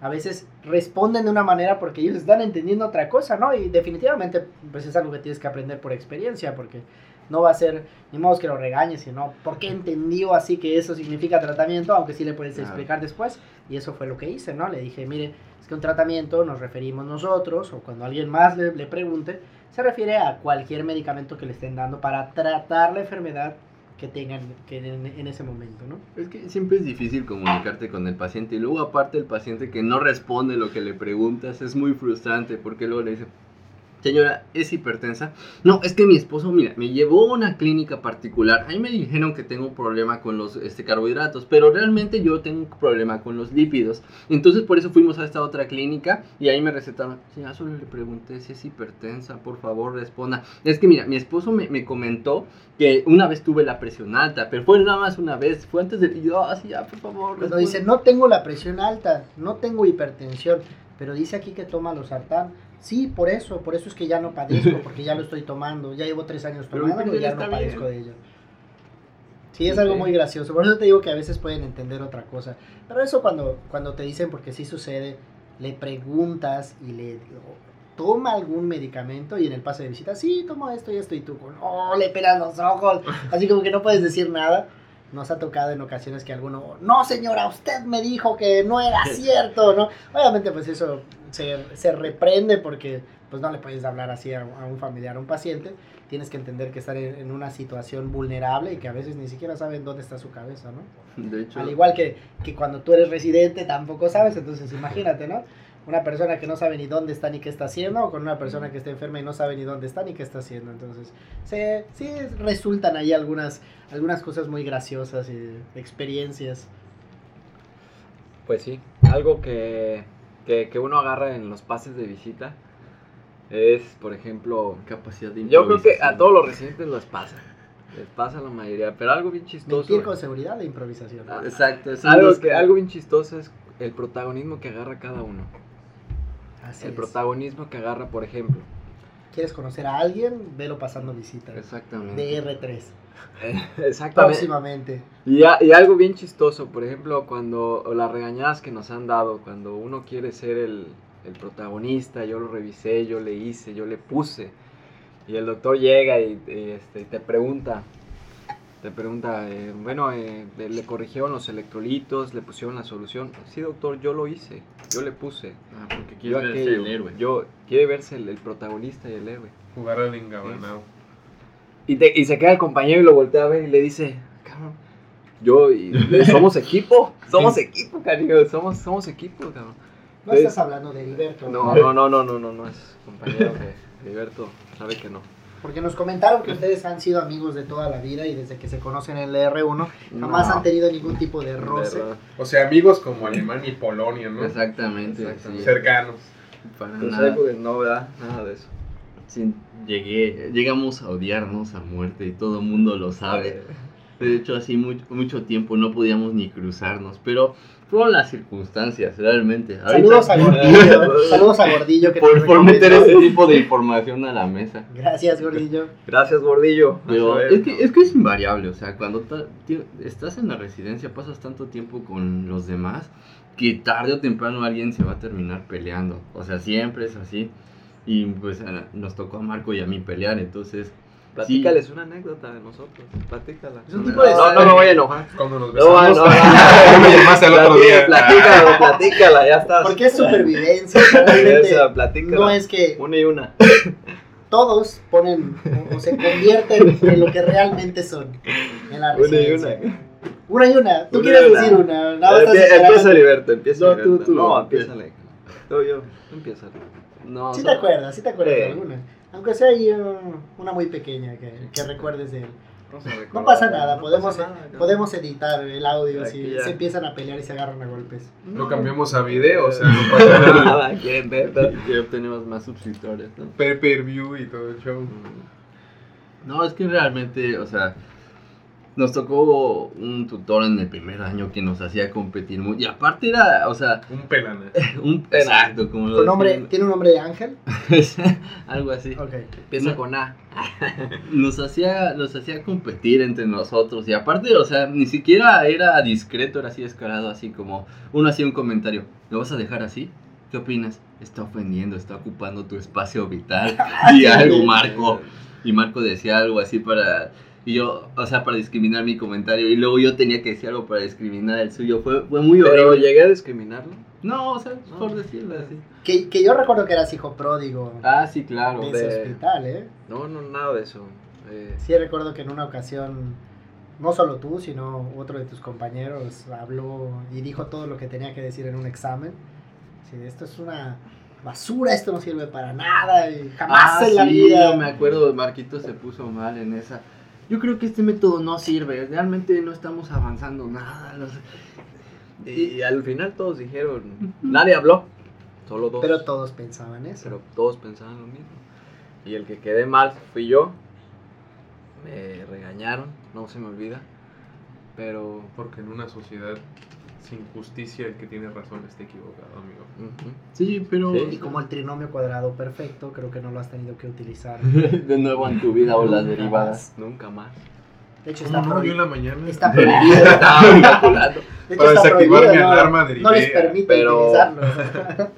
A veces responden de una manera porque ellos están entendiendo otra cosa, ¿no? Y definitivamente pues es algo que tienes que aprender por experiencia porque no va a ser, ni modo que lo regañes, sino porque entendió así que eso significa tratamiento, aunque sí le puedes Claro. explicar después. Y eso fue lo que hice, ¿no? Le dije, mire, es que un tratamiento nos referimos nosotros, o cuando alguien más le, le pregunte, se refiere a cualquier medicamento que le estén dando para tratar la enfermedad que tengan que en, ese momento, ¿no? Es que siempre es difícil comunicarte con el paciente y luego aparte el paciente que no responde lo que le preguntas es muy frustrante porque luego le dice, señora, ¿es hipertensa? No, es que mi esposo, mira, me llevó a una clínica particular. Ahí me dijeron que tengo un problema con los este, carbohidratos, pero realmente yo tengo un problema con los lípidos. Entonces por eso fuimos a esta otra clínica y ahí me recetaron, señora, solo le pregunté si es hipertensa, por favor responda. Es que mira, mi esposo me, me comentó que una vez tuve la presión alta, pero fue nada más una vez, fue antes de... Y yo, así, ya, por favor. Cuando responda". dice, no tengo la presión alta, no tengo hipertensión, pero dice aquí que toma los sartán. Sí, por eso, por eso es que ya no padezco, porque ya lo estoy tomando. Ya llevo tres años tomando y ya no padezco bien. de ello. Sí, es algo muy gracioso. Por eso te digo que a veces pueden entender otra cosa. Pero eso cuando, cuando te dicen, porque sí sucede, le preguntas y le toma algún medicamento y en el pase de visita, sí, tomo esto y esto y tú, con, oh, le pelas los ojos. Así como que no puedes decir nada. Nos ha tocado en ocasiones que alguno, no señora, usted me dijo que no era cierto, ¿no? Obviamente pues eso se, se reprende porque pues no le puedes hablar así a, a un familiar, a un paciente. Tienes que entender que están en, en una situación vulnerable y que a veces ni siquiera saben dónde está su cabeza, ¿no? De hecho, Al igual que, que cuando tú eres residente tampoco sabes, entonces imagínate, ¿no? Una persona que no sabe ni dónde está ni qué está haciendo, o con una persona que está enferma y no sabe ni dónde está ni qué está haciendo. Entonces, se, sí resultan ahí algunas, algunas cosas muy graciosas y experiencias. Pues sí, algo que, que, que uno agarra en los pases de visita es, por ejemplo, capacidad de yo creo que a todos los residentes les pasa. Les pasa la mayoría, pero algo bien chistoso. Mentir con seguridad e improvisación. Ah, Exacto, Algo, es- que, algo bien chistoso es el protagonismo que agarra cada uno. Así el es. protagonismo que agarra, por ejemplo. ¿Quieres conocer a alguien? Velo pasando visita. Exactamente. De R3. Exactamente. Próximamente. Y, a- y algo bien chistoso, por ejemplo, cuando las regañadas que nos han dado, cuando uno quiere ser el, el protagonista, yo lo revisé, yo le hice, yo le puse, y el doctor llega y, y, este, te pregunta, te pregunta, eh, bueno, eh, le- le corrigieron los electrolitos, le pusieron la solución. Sí, doctor, yo lo hice, yo le puse. Ah, porque Yo quieres verse aquello, el héroe. Yo quiere verse el, el protagonista y el héroe. Jugar al engabanado. Y, te- y se queda el compañero y lo voltea a ver y le dice, cabrón, yo y somos equipo, somos equipo, cariño, somos, somos equipo, cabrón. No Entonces- estás hablando de Heriberto. No, no, no, no, no, no, no es compañero que Heriberto sabe que no. Porque nos comentaron que ustedes han sido amigos de toda la vida y desde que se conocen en el R1 jamás No. han tenido ningún tipo de roce. ¿Verdad? O sea, amigos como Alemania y Polonia, ¿no? Exactamente, Exactamente. Cercanos. Para Pues nada. Nada de eso. Sí, llegué, llegamos a odiarnos a muerte y todo el mundo lo sabe. De hecho, así mucho, mucho tiempo no podíamos ni cruzarnos, pero fueron las circunstancias, realmente. Saludos a Gordillo. Saludos a Gordillo. Que por, por meter ese tipo de información a la mesa. Gracias, Gordillo. Gracias, gordillo. Pero ver, es que, es que es invariable, o sea, cuando ta- estás en la residencia pasas tanto tiempo con los demás que tarde o temprano alguien se va a terminar peleando. O sea, siempre es así. Y pues a- nos tocó a Marco y a mí pelear, entonces, Platícales una anécdota de nosotros. Platícala. Es un tipo de- No, no me voy a enojar. Cuando nos No, besamos. no, no. Tú me llamaste el otro día. Platícala, platícala, ya estás. Porque es supervivencia. platícala. no es que Una y una. todos ponen o, o se convierten en lo que realmente son en la Una y una. Una y una. Tú Una quieres una. decir una. Nada más Empie-. Empieza Heriberto, empieza No, tú, tú. No, empieza Tú, yo. Tú empieza. No, Sí te acuerdas, sí te acuerdas de alguna. Aunque sea ahí uh, una muy pequeña que, que recuerdes de él. No, pasa nada, No podemos, pasa nada, podemos editar el audio si se empiezan a pelear y se agarran a golpes. Lo cambiamos a video, o sea, no pasa nada. Nada, quieren ver. que obtenemos más suscriptores, ¿no? Pay per view y todo el show. No, es que realmente, o sea, nos tocó un tutor en el primer año que nos hacía competir muy... Y aparte era, o sea, Un pelana. un... Exacto, como lo ¿Tu nombre. ¿Tiene un nombre de ángel? Algo así. Ok. Empieza No. con A. Nos hacía, nos hacía competir entre nosotros. Y aparte, o sea, ni siquiera era discreto, era así descarado, así como uno hacía un comentario. ¿Lo vas a dejar así? ¿Qué opinas? Está ofendiendo, está ocupando tu espacio vital. Y algo, Marco. Y Marco decía algo así para. Y yo, o sea, para discriminar mi comentario. Y luego yo tenía que decir algo para discriminar el suyo. Fue, fue muy Pero horrible. llegué a discriminarlo. No, o sea, No. por decirlo así. Que, que yo recuerdo que eras hijo pródigo Ah, sí, claro. de ese de- hospital, ¿eh? No, no, nada de eso. Eh, Sí recuerdo que en una ocasión, no solo tú, sino otro de tus compañeros habló y dijo todo lo que tenía que decir en un examen. Sí, esto es una basura, esto no sirve para nada y jamás Ah, en la sí, vida. yo me acuerdo, Marquito se puso mal en esa. Yo creo que este método no sirve, realmente no estamos avanzando nada. los- y, al final todos dijeron, nadie habló, solo dos. Pero todos pensaban eso. Pero todos pensaban lo mismo. Y el que quedé mal fui yo. Me regañaron, no se me olvida. Pero. Porque en una sociedad sin justicia el que tiene razón está equivocado, amigo. ujú. Sí, pero Y como el trinomio cuadrado perfecto, creo que no lo has tenido que utilizar. de nuevo en tu vida o las derivadas. Nunca más. De hecho, ¿Cómo está, no? Yo prohibido. en la mañana. Está prohibido. De hecho, Para está desactivar prohibido, mi no- alarma No les permite Pero- utilizarlo.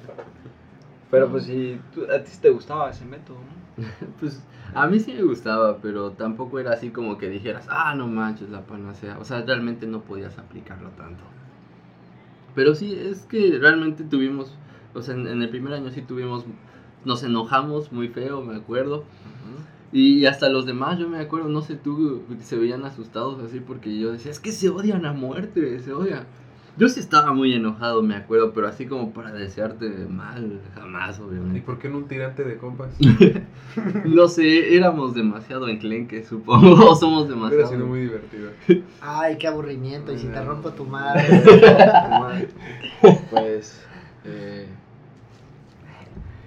Pero pues si tú- a ti sí te gustaba ese método, ¿no? Pues a mí sí me gustaba, pero tampoco era así como que dijeras, ah, no manches, la panacea. O sea, realmente no podías aplicarlo tanto. Pero sí, es que realmente tuvimos, o sea, en, en el primer año sí tuvimos, nos enojamos muy feo, me acuerdo. Y hasta los demás, yo me acuerdo, no sé tú, se veían asustados así porque yo decía, es que se odian a muerte, se odian. Yo sí estaba muy enojado, me acuerdo, pero así como para desearte mal, jamás, ¿Y obviamente. por qué en un tirante de compas? No sé, éramos demasiado enclenques, supongo, o somos Hubiera demasiado... sido muy divertido. Ay, qué aburrimiento. Y si te No. rompo tu madre. Pues. Eh,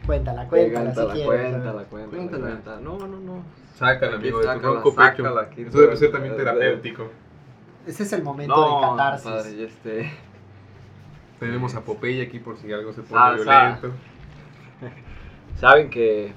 cuéntala, cuéntala si cuéntala, quieres. cuéntala, cuéntala, Cuéntala. cuéntala. No, no, no. Sácala, Aquí, amigo, de tu sácala, ronco pecho. sácala aquí, Eso debe ser también de- terapéutico. Ese es el momento de No, catarsis. padre, y este. Tenemos a Popeye aquí por si algo se pone violento. Saben que,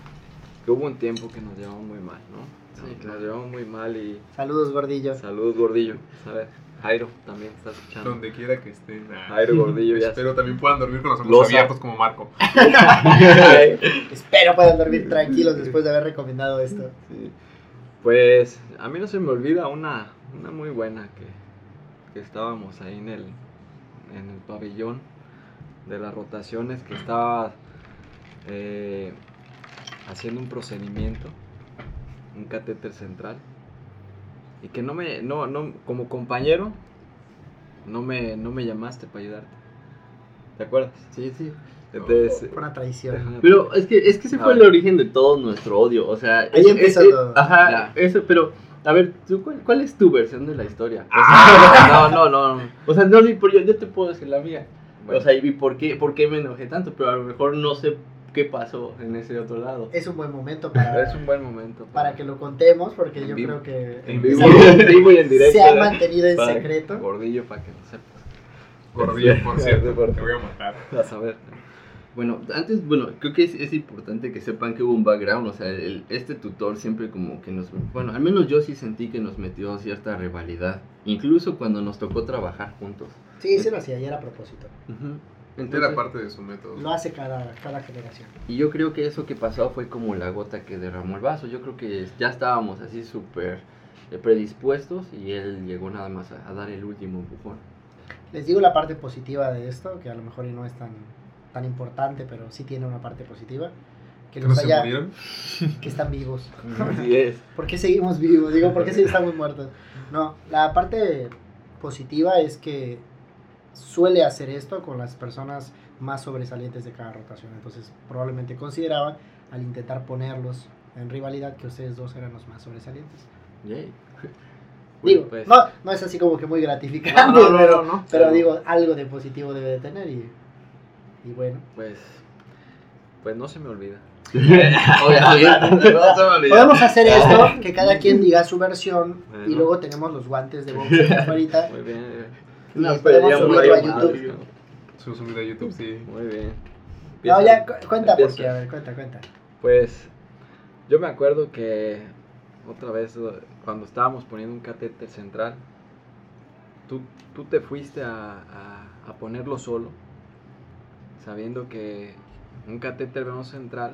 que hubo un tiempo que nos llevamos muy mal, ¿no? Sí, Nos- claro. Nos llevamos muy mal y. Saludos, gordillo. Saludos, gordillo. ¿Sabes? Jairo también está escuchando. Donde quiera que estén. Ah. Jairo Gordillo ya. Espero también puedan dormir con los ojos Loza. abiertos como Marco. Espero puedan dormir tranquilos después de haber recomendado esto. sí. Pues a mí no se me olvida una, una muy buena que, que estábamos ahí en el, en el pabellón de las rotaciones que estaba eh, haciendo un procedimiento, un catéter central y que no me, no, no, como compañero no me, no me llamaste para ayudarte. ¿Te acuerdas? Sí, sí. Entonces, una traición. Pero es que, es que ese fue el origen de todo nuestro odio, o sea... Ahí es- empezó es- todo. Ajá, Ya. eso, pero... A ver, ¿tú cuál, cuál es tu versión de la historia? no, no, no. no. O sea, no, yo, yo te puedo decir la mía. Bueno. O sea, y por qué, por qué me enojé tanto, pero a lo mejor no sé qué pasó en ese otro lado. Es un buen momento para, Es un buen momento. para que lo contemos, porque En yo vivo. creo que En vivo, en vivo y en directo. se ha ¿eh? mantenido en Para- secreto. Gordillo, para que lo sepas. Gordillo, por cierto. Te voy a matar. Vas a ver. Bueno, antes, bueno, creo que es, es importante que sepan que hubo un background, o sea, el- este tutor siempre como que nos, bueno, al menos yo sí sentí que nos metió cierta rivalidad, incluso cuando nos tocó trabajar juntos. Sí, sí lo hacía, y era a propósito. Entonces, Era parte de su método. Lo hace cada, cada generación. Y yo creo que eso que pasó fue como la gota que derramó el vaso. Yo creo que ya estábamos así súper eh, predispuestos y él llegó nada más a, a dar el último empujón. Les digo la parte positiva de esto, que a lo mejor y no es tan, tan importante, pero sí tiene una parte positiva. Que ¿Que los no se haya, murieron? que están vivos. Así es. ¿Por qué seguimos vivos? Digo, ¿por qué sí estamos muertos? No, la parte positiva es que suele hacer esto con las personas más sobresalientes de cada rotación. Entonces, probablemente consideraban al intentar ponerlos en rivalidad que ustedes dos eran los más sobresalientes. Yay. Digo, pues, no, no es así como que muy gratificante, No, no, no, pero, no, no. pero digo, algo de positivo debe de tener y, y bueno. Pues, pues no se me olvida. Obviamente, no se me olvidó. Podemos hacer esto, que cada quien diga su versión y luego tenemos los guantes de box aquí afuera. Muy bien, y podemos subirlo a YouTube. Su subida a YouTube, sí. muy bien. No, ya, cu- cuenta Empieza. porque, a ver, cuenta, cuenta. Pues yo me acuerdo que otra vez eh, cuando estábamos poniendo un catéter central, tú, tú te fuiste a, a- a ponerlo solo, sabiendo que un catéter venoso central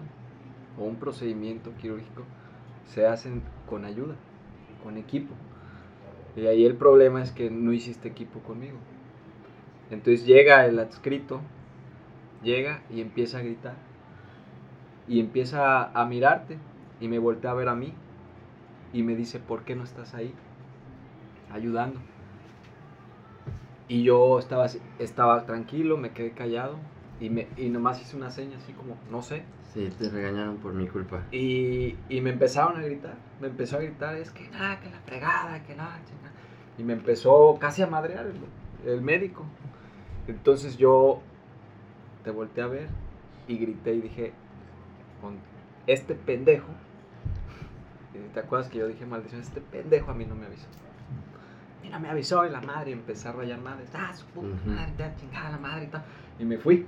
o un procedimiento quirúrgico se hacen con ayuda, con equipo. Y ahí el problema es que no hiciste equipo conmigo. Entonces llega el adscrito, llega y empieza a gritar y empieza a, a mirarte y me voltea a ver a mí y me dice, ¿por qué no estás ahí ayudando? Y yo estaba, estaba tranquilo, me quedé callado y, me, y nomás hice una seña así como, no sé. Sí, te regañaron por mi culpa. Y, y me empezaron a gritar, me empezó a gritar, es que nada, que la fregada, que nada, chingada". Y me empezó casi a madrear el, el médico. Entonces yo te volteé a ver y grité y dije, con este pendejo, ¿te acuerdas que yo dije maldición? Este pendejo a mí no me avisó. No me avisó y la madre y empecé a rayar madre. Ah, su puta madre, chingada la madre y tal. Y me fui.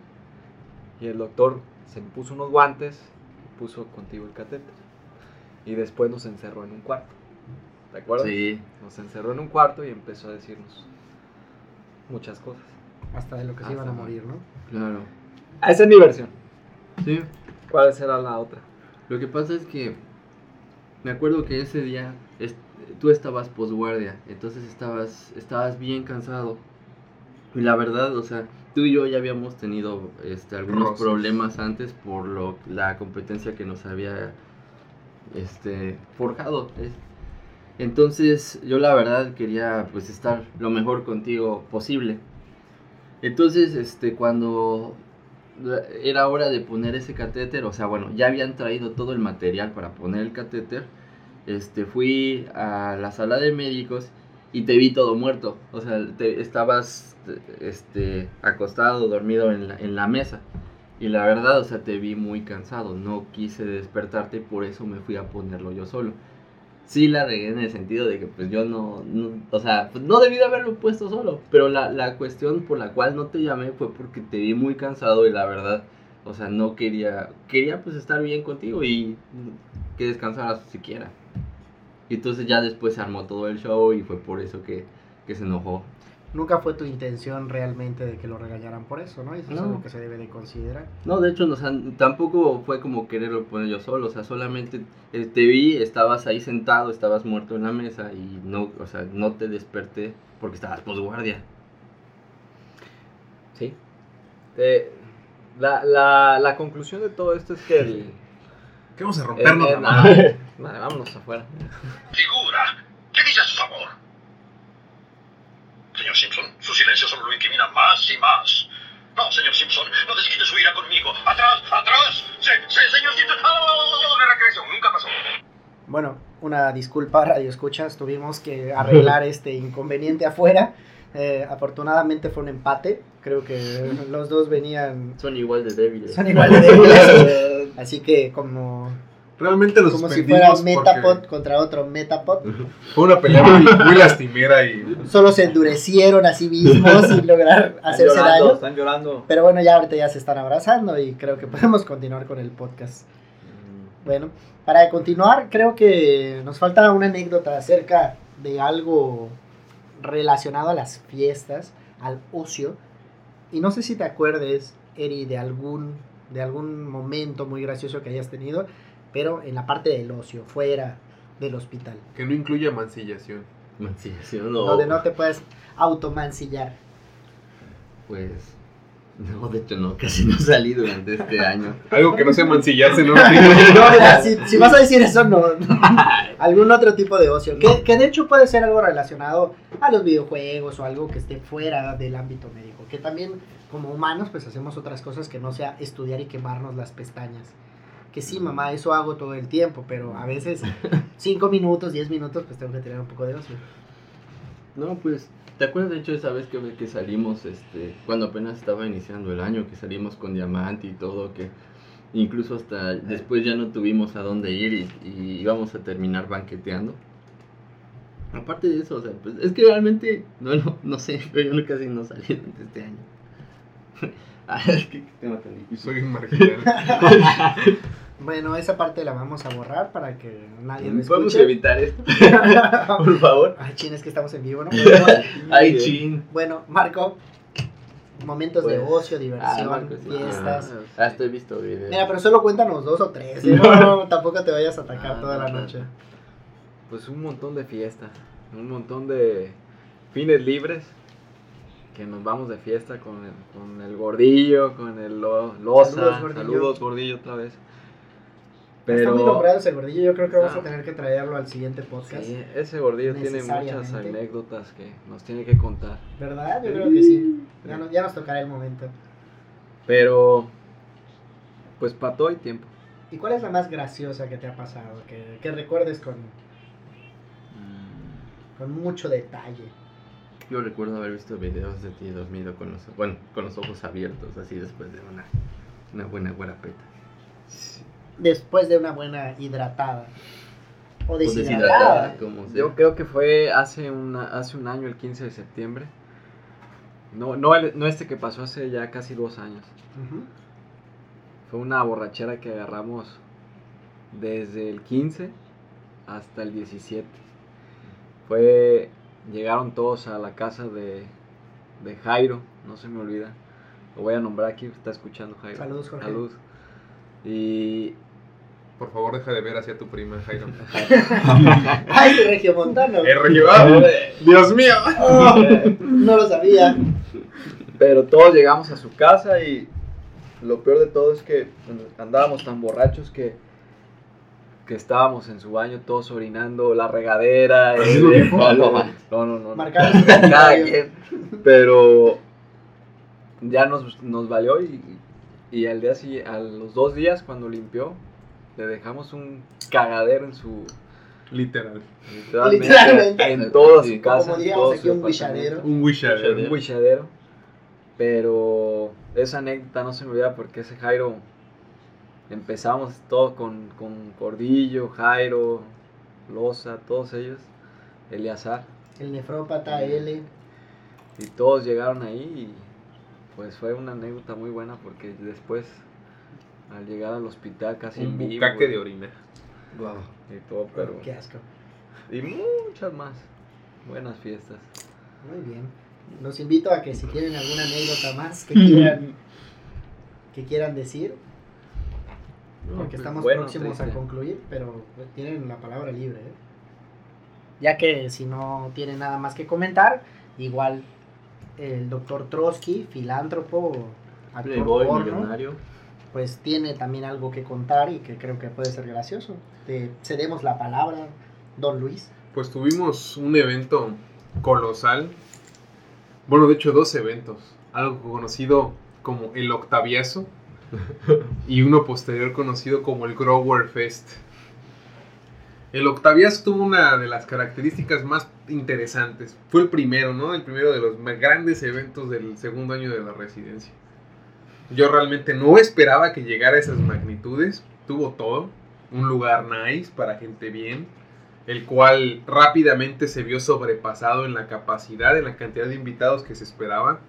Y el doctor se me puso unos guantes, puso contigo el catéter. Y después nos encerró en un cuarto. ¿Te acuerdas? Sí, Nos encerró en un cuarto y empezó a decirnos muchas cosas. Hasta de lo que se iban a morir, ¿no? claro. Esa es mi versión. Sí, ¿Cuál será la otra? Lo que pasa es que me acuerdo que ese día tú estabas posguardia, entonces estabas, estabas bien cansado. Y la verdad, o sea, tú y yo ya habíamos tenido este, algunos problemas antes por lo, la competencia que nos había este, forjado. es- Entonces yo la verdad quería pues estar lo mejor contigo posible. Entonces, este, cuando era hora de poner ese catéter, o sea, bueno, ya habían traído todo el material para poner el catéter. Este, fui a la sala de médicos y te vi todo muerto. O sea, te, estabas este, acostado, dormido en la, mesa. Y la verdad, o sea, te vi muy cansado. No quise despertarte, por eso me fui a ponerlo yo solo. Sí la regué en el sentido de que pues yo no, no- o sea, pues no debí de haberlo puesto solo. Pero la, la cuestión por la cual no te llamé fue porque te vi muy cansado y la verdad, o sea, no quería, quería pues estar bien contigo y que descansaras siquiera. Y entonces ya después se armó todo el show y fue por eso que, que se enojó. Nunca fue tu intención realmente de que lo regañaran por eso, ¿no? Eso es No. algo que se debe de considerar. No, de hecho, no, o sea, tampoco fue como quererlo poner yo solo, o sea, solamente eh, te vi, estabas ahí sentado, estabas muerto en la mesa y no, o sea, no te desperté porque estabas posguardia. Sí. Eh, la, la, la conclusión de todo esto es que el... ¿Qué vamos a rompernos el- la madre? Vale, vámonos afuera. Figura, ¿qué dice a su favor? Señor Simpson, su silencio solo lo incrimina más y más. No, señor Simpson, no desquite su ira conmigo. ¡Atrás! ¡Atrás! ¡Sí, sí, señor Simpson! ¡Ah! De regreso, nunca pasó. Bueno, una disculpa, Radio Escuchas, tuvimos que arreglar este inconveniente afuera. Eh, afortunadamente fue un empate. Creo que los dos venían. Son igual de débiles. Son igual de débiles. Así que, como, Realmente los como si fuera Metapod porque contra otro Metapod, fue una pelea muy, muy lastimera y solo se endurecieron a sí mismos sin lograr hacerse daño. están llorando. Pero bueno, ya ahorita ya se están abrazando y creo que podemos continuar con el podcast. Bueno, para continuar, creo que nos falta una anécdota acerca de algo relacionado a las fiestas, al ocio, Y no sé si te acuerdes, Eri, de algún, de algún momento muy gracioso que hayas tenido, pero en la parte del ocio, fuera del hospital. Que no incluya mancillación. Mancillación o... Donde no te puedes automancillar. Pues... No, de hecho no, casi no salí durante este año. Algo que no sea mancillarse, ¿no? No, mira, si, si vas a decir eso, no. no. Algún otro tipo de ocio. Que, que de hecho puede ser algo relacionado a los videojuegos o algo que esté fuera del ámbito médico. Que también, como humanos, pues hacemos otras cosas que no sea estudiar y quemarnos las pestañas. Que sí, mamá, eso hago todo el tiempo, pero a veces 5 minutos, 10 minutos, pues tengo que tener un poco de ocio. No, pues, ¿te acuerdas de hecho esa vez que, que salimos, este, cuando apenas estaba iniciando el año, que salimos con diamante y todo, que incluso hasta después ya no tuvimos a dónde ir y, y íbamos a terminar banqueteando? Aparte de eso, o sea, pues es que realmente, no, no, no sé, pero yo casi no salí durante este año. Ah, es que qué tema tan difícil. Soy un marginal. Bueno, esa parte la vamos a borrar para que nadie me ¿Podemos escuche. evitar esto, por favor? Ay, chin, es que estamos en vivo, ¿no? Ay, chin. Bueno, Marco, momentos de Pues, ocio, diversión, ah, Marco, sí. fiestas. Ah, Hasta he visto videos. Mira, pero solo cuéntanos dos o tres. ¿eh? No, no, tampoco te vayas a atacar Ah, toda no, la no. noche. Pues un montón de fiestas, un montón de fines libres que nos vamos de fiesta con el, con el gordillo, con el lo- loza. Saludos, Gordillo. Saludos, gordillo, otra vez. Está muy Pero nombrado ese gordillo. Yo creo que vamos a tener que traerlo al siguiente podcast. sí, ese gordillo tiene muchas anécdotas que nos tiene que contar. ¿Verdad? Yo creo que sí. Ya, no- ya nos tocará el momento. Pero, pues para todo hay tiempo. ¿Y cuál es la más graciosa que te ha pasado? Que, que recuerdes con, con mucho detalle. Yo recuerdo haber visto videos de ti dormido con los, bueno, con los ojos abiertos, así después de una, una buena guarapeta. Después de una buena hidratada. O O deshidratada. deshidratada, como sea. Yo creo que fue hace, una, hace un año, el 15 de septiembre. No, no, el- no este que pasó hace ya casi dos años. Fue una borrachera que agarramos desde el 15 hasta el 17. Fue, llegaron todos a la casa de, de Jairo, no se me olvida. Lo voy a nombrar aquí, está escuchando Jairo. Saludos, Jorge. Saludos. Y Por favor, deja de ver hacia tu prima, Jairo. ¡Ay, Regio Montano! ¡Eh, Regio! ¡Ah! ¡Dios mío! No lo sabía. Pero todos llegamos a su casa y lo peor de todo es que andábamos tan borrachos que, que estábamos en su baño todos orinando la regadera. el- no, no, no, no, no. Marcando su Cada territorio. quien. Pero ya nos, nos valió y, y al día sigui- a los dos días cuando limpió le dejamos un cagadero en su Literal. literalmente, Literalmente. en toda Sí, su casa como diríamos todo aquí, un guichadero. Un wishadero. un guichadero. Pero esa anécdota no se me olvida porque ese Jairo empezamos todo con, con Cordillo, Jairo, Loza, todos ellos, Eleazar, El nefrópata L. y todos llegaron ahí y pues fue una anécdota muy buena porque después al llegar al hospital casi Un en vivo de orina. y todo, pero Qué asco. y muchas más buenas fiestas. Muy bien. Los invito a que si tienen alguna anécdota más que quieran, que quieran decir, porque pues, estamos bueno, próximos a concluir, pero tienen la palabra libre. ¿eh? Ya que si no tienen nada más que comentar, igual el doctor Trotsky, filántropo, actor Playboy, porno, millonario. pues tiene también algo que contar y que creo que puede ser gracioso. Te cedemos la palabra, don Luis. Pues tuvimos un evento colosal. Bueno, de hecho, dos eventos. Algo conocido como el Octaviazo y uno posterior conocido como el Grower Fest. El Octaviazo tuvo una de las características más interesantes. Fue el primero, ¿no? El primero de los más grandes eventos del segundo año de la residencia. Yo realmente no esperaba que llegara a esas magnitudes. Tuvo todo. Un lugar nice para gente bien el cual rápidamente se vio sobrepasado en la capacidad, en la cantidad de invitados que se esperaba.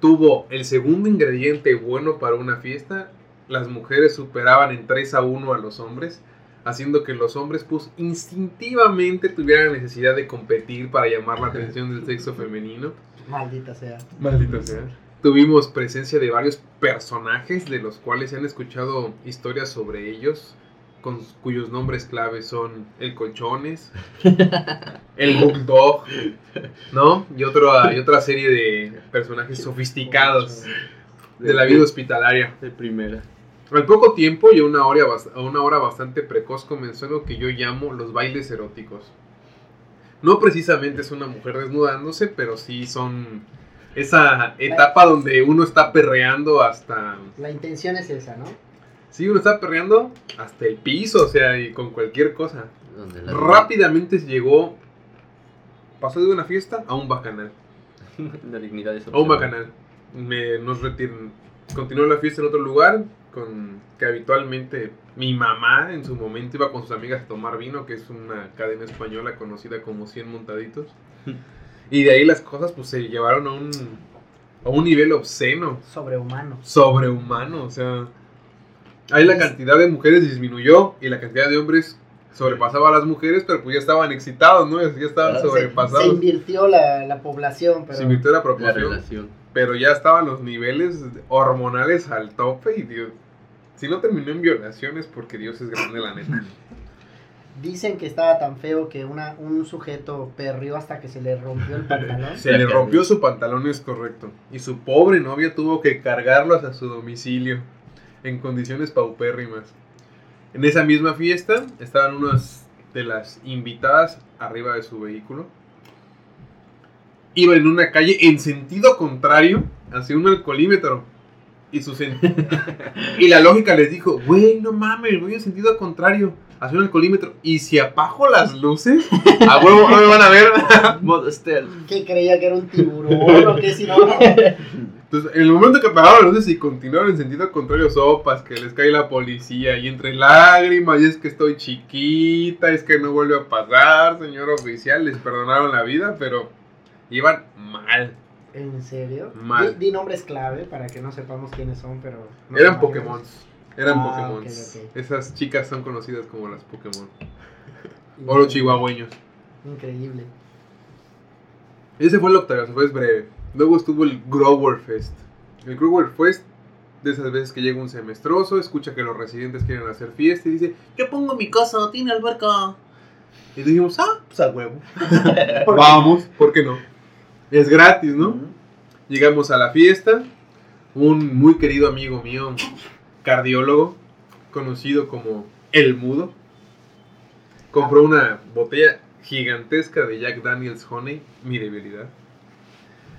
Tuvo el segundo ingrediente bueno para una fiesta. Las mujeres superaban en 3 a 1 a los hombres, haciendo que los hombres pues instintivamente tuvieran necesidad de competir para llamar la atención del sexo femenino. Maldita sea. Maldito sea. Tuvimos presencia de varios personajes de los cuales se han escuchado historias sobre ellos, con cuyos nombres claves son el Colchones, el Bulldog, ¿no? Y, otro, y otra serie de personajes sofisticados de la vida hospitalaria. De primera. Al poco tiempo y a una hora, a una hora bastante precoz comenzó lo que yo llamo los bailes eróticos. No precisamente es una mujer desnudándose, pero sí son esa etapa donde uno está perreando hasta... La intención es esa, ¿no? Sí, uno está perreando hasta el piso, o sea, y con cualquier cosa. Donde la- Rápidamente se llegó, pasó de una fiesta a un bacanal. La dignidad es A un bacanal. Me, nos retiran. Continuó la fiesta en otro lugar, con que habitualmente mi mamá en su momento iba con sus amigas a tomar vino, que es una cadena española conocida como 100 montaditos. Y de ahí las cosas pues se llevaron a un, a un nivel obsceno, Sobrehumano. sobrehumano. O sea, ahí la cantidad de mujeres disminuyó y la cantidad de hombres sobrepasaba a las mujeres, pero pues ya estaban excitados, ¿no? Ya estaban Ah, se- Se, sobrepasados. se invirtió la, la población, pero Se invirtió la La proporción. relación. pero ya estaban los niveles hormonales al tope y Dios, si no terminó en violaciones porque Dios es grande la neta. dicen que estaba tan feo que una, un sujeto perrió hasta que se le rompió el pantalón. Se le rompió su pantalón, es correcto, y su pobre novia tuvo que cargarlo hasta su domicilio en condiciones paupérrimas. En esa misma fiesta estaban unas de las invitadas arriba de su vehículo. Iba en una calle en sentido contrario hacia un alcoholímetro. Y, su y la lógica les dijo, güey, no mames, voy en sentido contrario hacia un alcoholímetro. Y si apago las luces, a huevo no me van a ver. ¿Qué creía que era un tiburón o qué si no? Entonces, en el momento que apagaron las luces y continuaron en sentido contrario, sopas, que les cae la policía y entre lágrimas, y es que estoy chiquita, es que no vuelve a pasar, señor oficial, les perdonaron la vida, pero iban mal. ¿En serio? Mal. Di, di nombres clave para que no sepamos quiénes son, pero... no Eran Pokémon. Eran Ah, Pokémon. Esas chicas son conocidas como las Pokémon. O los chihuahueños. Increíble. Ese fue el octavio, fue breve. Luego estuvo el Grower Fest. El Grower Fest, de esas veces que llega un semestroso, escucha que los residentes quieren hacer fiesta y dice, yo pongo mi casa, tiene alberca. Y dijimos, ah, pues a huevo. Vamos, ¿por qué no? Es gratis, ¿no? Llegamos a la fiesta. Un muy querido amigo mío, cardiólogo, conocido como El Mudo, compró una botella gigantesca de Jack Daniels Honey, mi debilidad.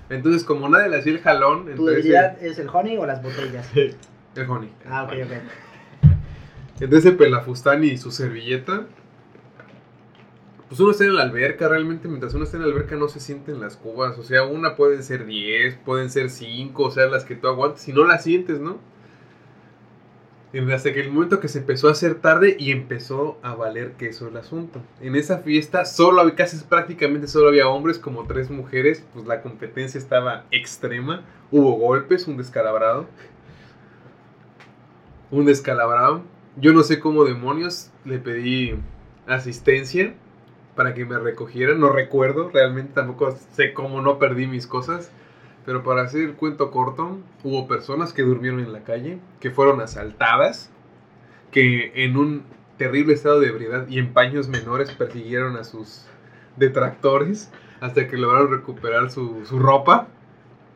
Entonces, como nadie le hacía el jalón, ¿Tu debilidad es el honey o las botellas? el honey. Ah, ok, ok. Entonces el pelafustán y su servilleta. Pues uno está en la alberca, realmente mientras uno está en la alberca no se sienten las cubas. O sea, una pueden ser 10, pueden ser 5, o sea, las que tú aguantes. Si no las sientes, ¿no? Y Hasta que el momento que se empezó a hacer tarde y empezó a valer queso el asunto. En esa fiesta solo había, casi prácticamente solo había hombres, como tres mujeres. Pues la competencia estaba extrema. Hubo golpes, un descalabrado. Un descalabrado. Yo no sé cómo demonios le pedí asistencia para que me recogieran. No recuerdo, realmente tampoco sé cómo no perdí mis cosas. Pero para hacer el cuento corto, hubo personas que durmieron en la calle, que fueron asaltadas, que en un terrible estado de ebriedad y en paños menores persiguieron a sus detractores hasta que lograron recuperar su, su ropa.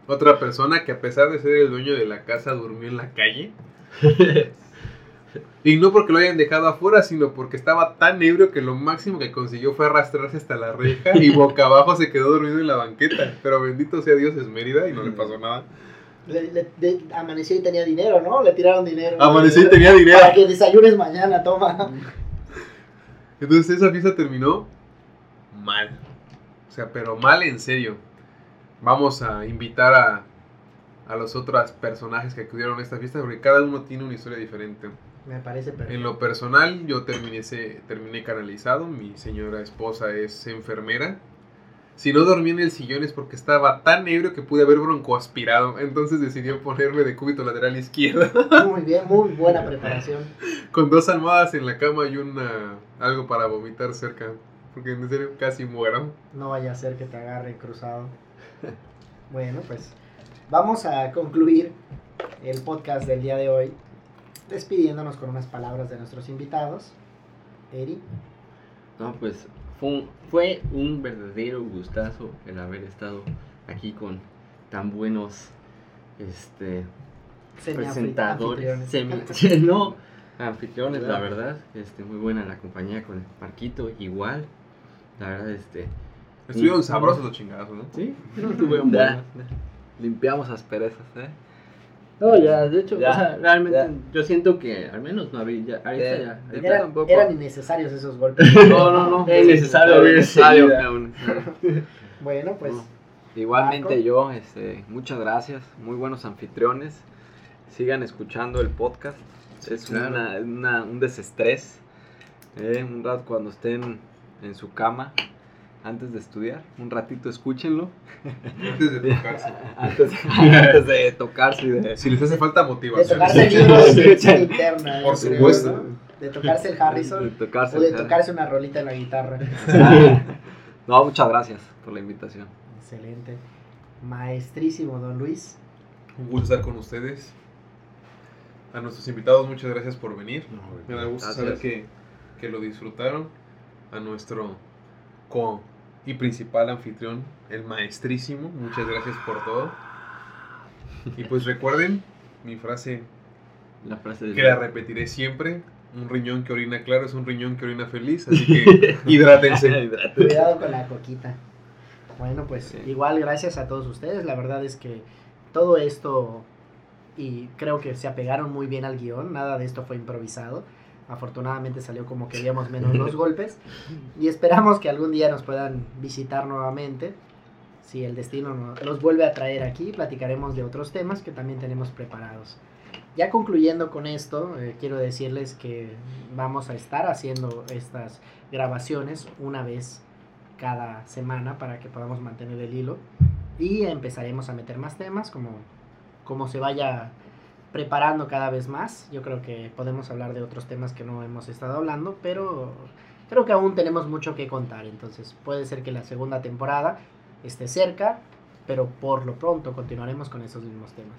Otra persona que a pesar de ser el dueño de la casa durmió en la calle. Y no porque lo hayan dejado afuera, sino porque estaba tan ebrio que lo máximo que consiguió fue arrastrarse hasta la reja y boca abajo se quedó dormido en la banqueta. Pero bendito sea Dios, es Mérida y no le pasó nada. Le- le- de- amaneció y tenía dinero, ¿no? Le tiraron dinero. Amaneció y tenía dinero. Para que desayunes mañana, toma. Entonces esa fiesta terminó mal. O sea, pero mal en serio. Vamos a invitar a, a los otros personajes que acudieron a esta fiesta porque cada uno tiene una historia diferente. Me parece perfecto. En lo personal, yo terminé, ese- terminé canalizado. Mi señora esposa es enfermera. Si no dormí en el sillón es porque estaba tan ebrio que pude haber broncoaspirado. Entonces decidió ponerme de cúbito lateral izquierdo. Muy bien, muy buena preparación. con dos almohadas en la cama y una algo para vomitar cerca. Porque en serio casi muero. No vaya a ser que te agarre cruzado. Bueno, pues vamos a concluir el podcast del día de hoy despidiéndonos con unas palabras de nuestros invitados. Eri. No, pues fue un, fue un verdadero gustazo el haber estado aquí con tan buenos este presentadores, semi- no, anfitriones, la verdad, este muy buena la compañía con el Marquito, igual, la verdad, este, Estuvieron sabrosos los chingados, ¿no? sí, estuvieron Ya. buenas. Limpiamos asperezas, ¿eh? No, ya, de hecho, Ya, o sea, realmente ya. yo siento que al menos no había, ya, ahorita Ya, ya, ahorita Eran, tampoco. eran innecesarios esos golpes. No, no, no. Es necesario necesario. Bueno, pues No. Igualmente Marco. yo, este, muchas gracias, muy buenos anfitriones. Sigan escuchando el podcast. Es claro. una, una- un desestrés. eh, un rato cuando estén en su cama, antes de estudiar, un ratito escúchenlo. Antes de tocarse. Antes, antes de tocarse y de... Si les hace falta de motivación. tocarse el libro de interna. Por creo, supuesto. ¿no? De tocarse el Harrison de tocarse o de tocarse una rolita en la guitarra. No, muchas gracias por la invitación. Excelente. Maestrísimo, don Luis. Un gusto estar con ustedes. A nuestros invitados, muchas gracias por venir. Me da gusto Gracias. saber que, que lo disfrutaron. A nuestro co y principal anfitrión, el maestrísimo, muchas gracias por todo. Y pues recuerden mi frase la frase de que la repetiré siempre. Un riñón que orina claro es un riñón que orina feliz, así que hidrátense. Cuidado con la coquita. Bueno, pues Sí. igual gracias a todos ustedes. La verdad es que todo esto, y creo que se apegaron muy bien al guion, nada de esto fue improvisado. Afortunadamente salió como queríamos menos los golpes. Y esperamos que algún día nos puedan visitar nuevamente. Si el destino no- los vuelve a traer aquí, platicaremos de otros temas que también tenemos preparados. Ya concluyendo con esto, eh, quiero decirles que vamos a estar haciendo estas grabaciones una vez cada semana para que podamos mantener el hilo y empezaremos a meter más temas como, como se vaya preparando cada vez más. Yo creo que podemos hablar de otros temas que no hemos estado hablando, pero creo que aún tenemos mucho que contar. Entonces puede ser que la segunda temporada esté cerca, pero por lo pronto continuaremos con esos mismos temas.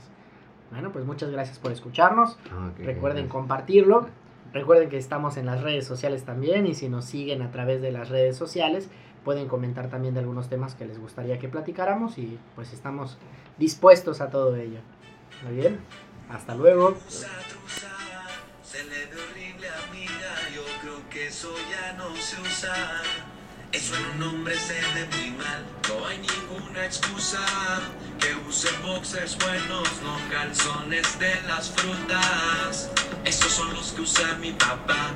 Bueno, pues muchas gracias por escucharnos. Recuerden compartirlo. Recuerden que estamos en las redes sociales también y si nos siguen a través de las redes sociales pueden comentar también de algunos temas que les gustaría que platicáramos y pues estamos dispuestos a todo ello. Muy bien, hasta luego. Se le ve horrible amiga, yo creo que eso ya no se usa. Eso en un hombre se ve muy mal, no hay ninguna excusa. Que use boxers buenos, no calzones de las frutas. Esos son los que usa mi papá.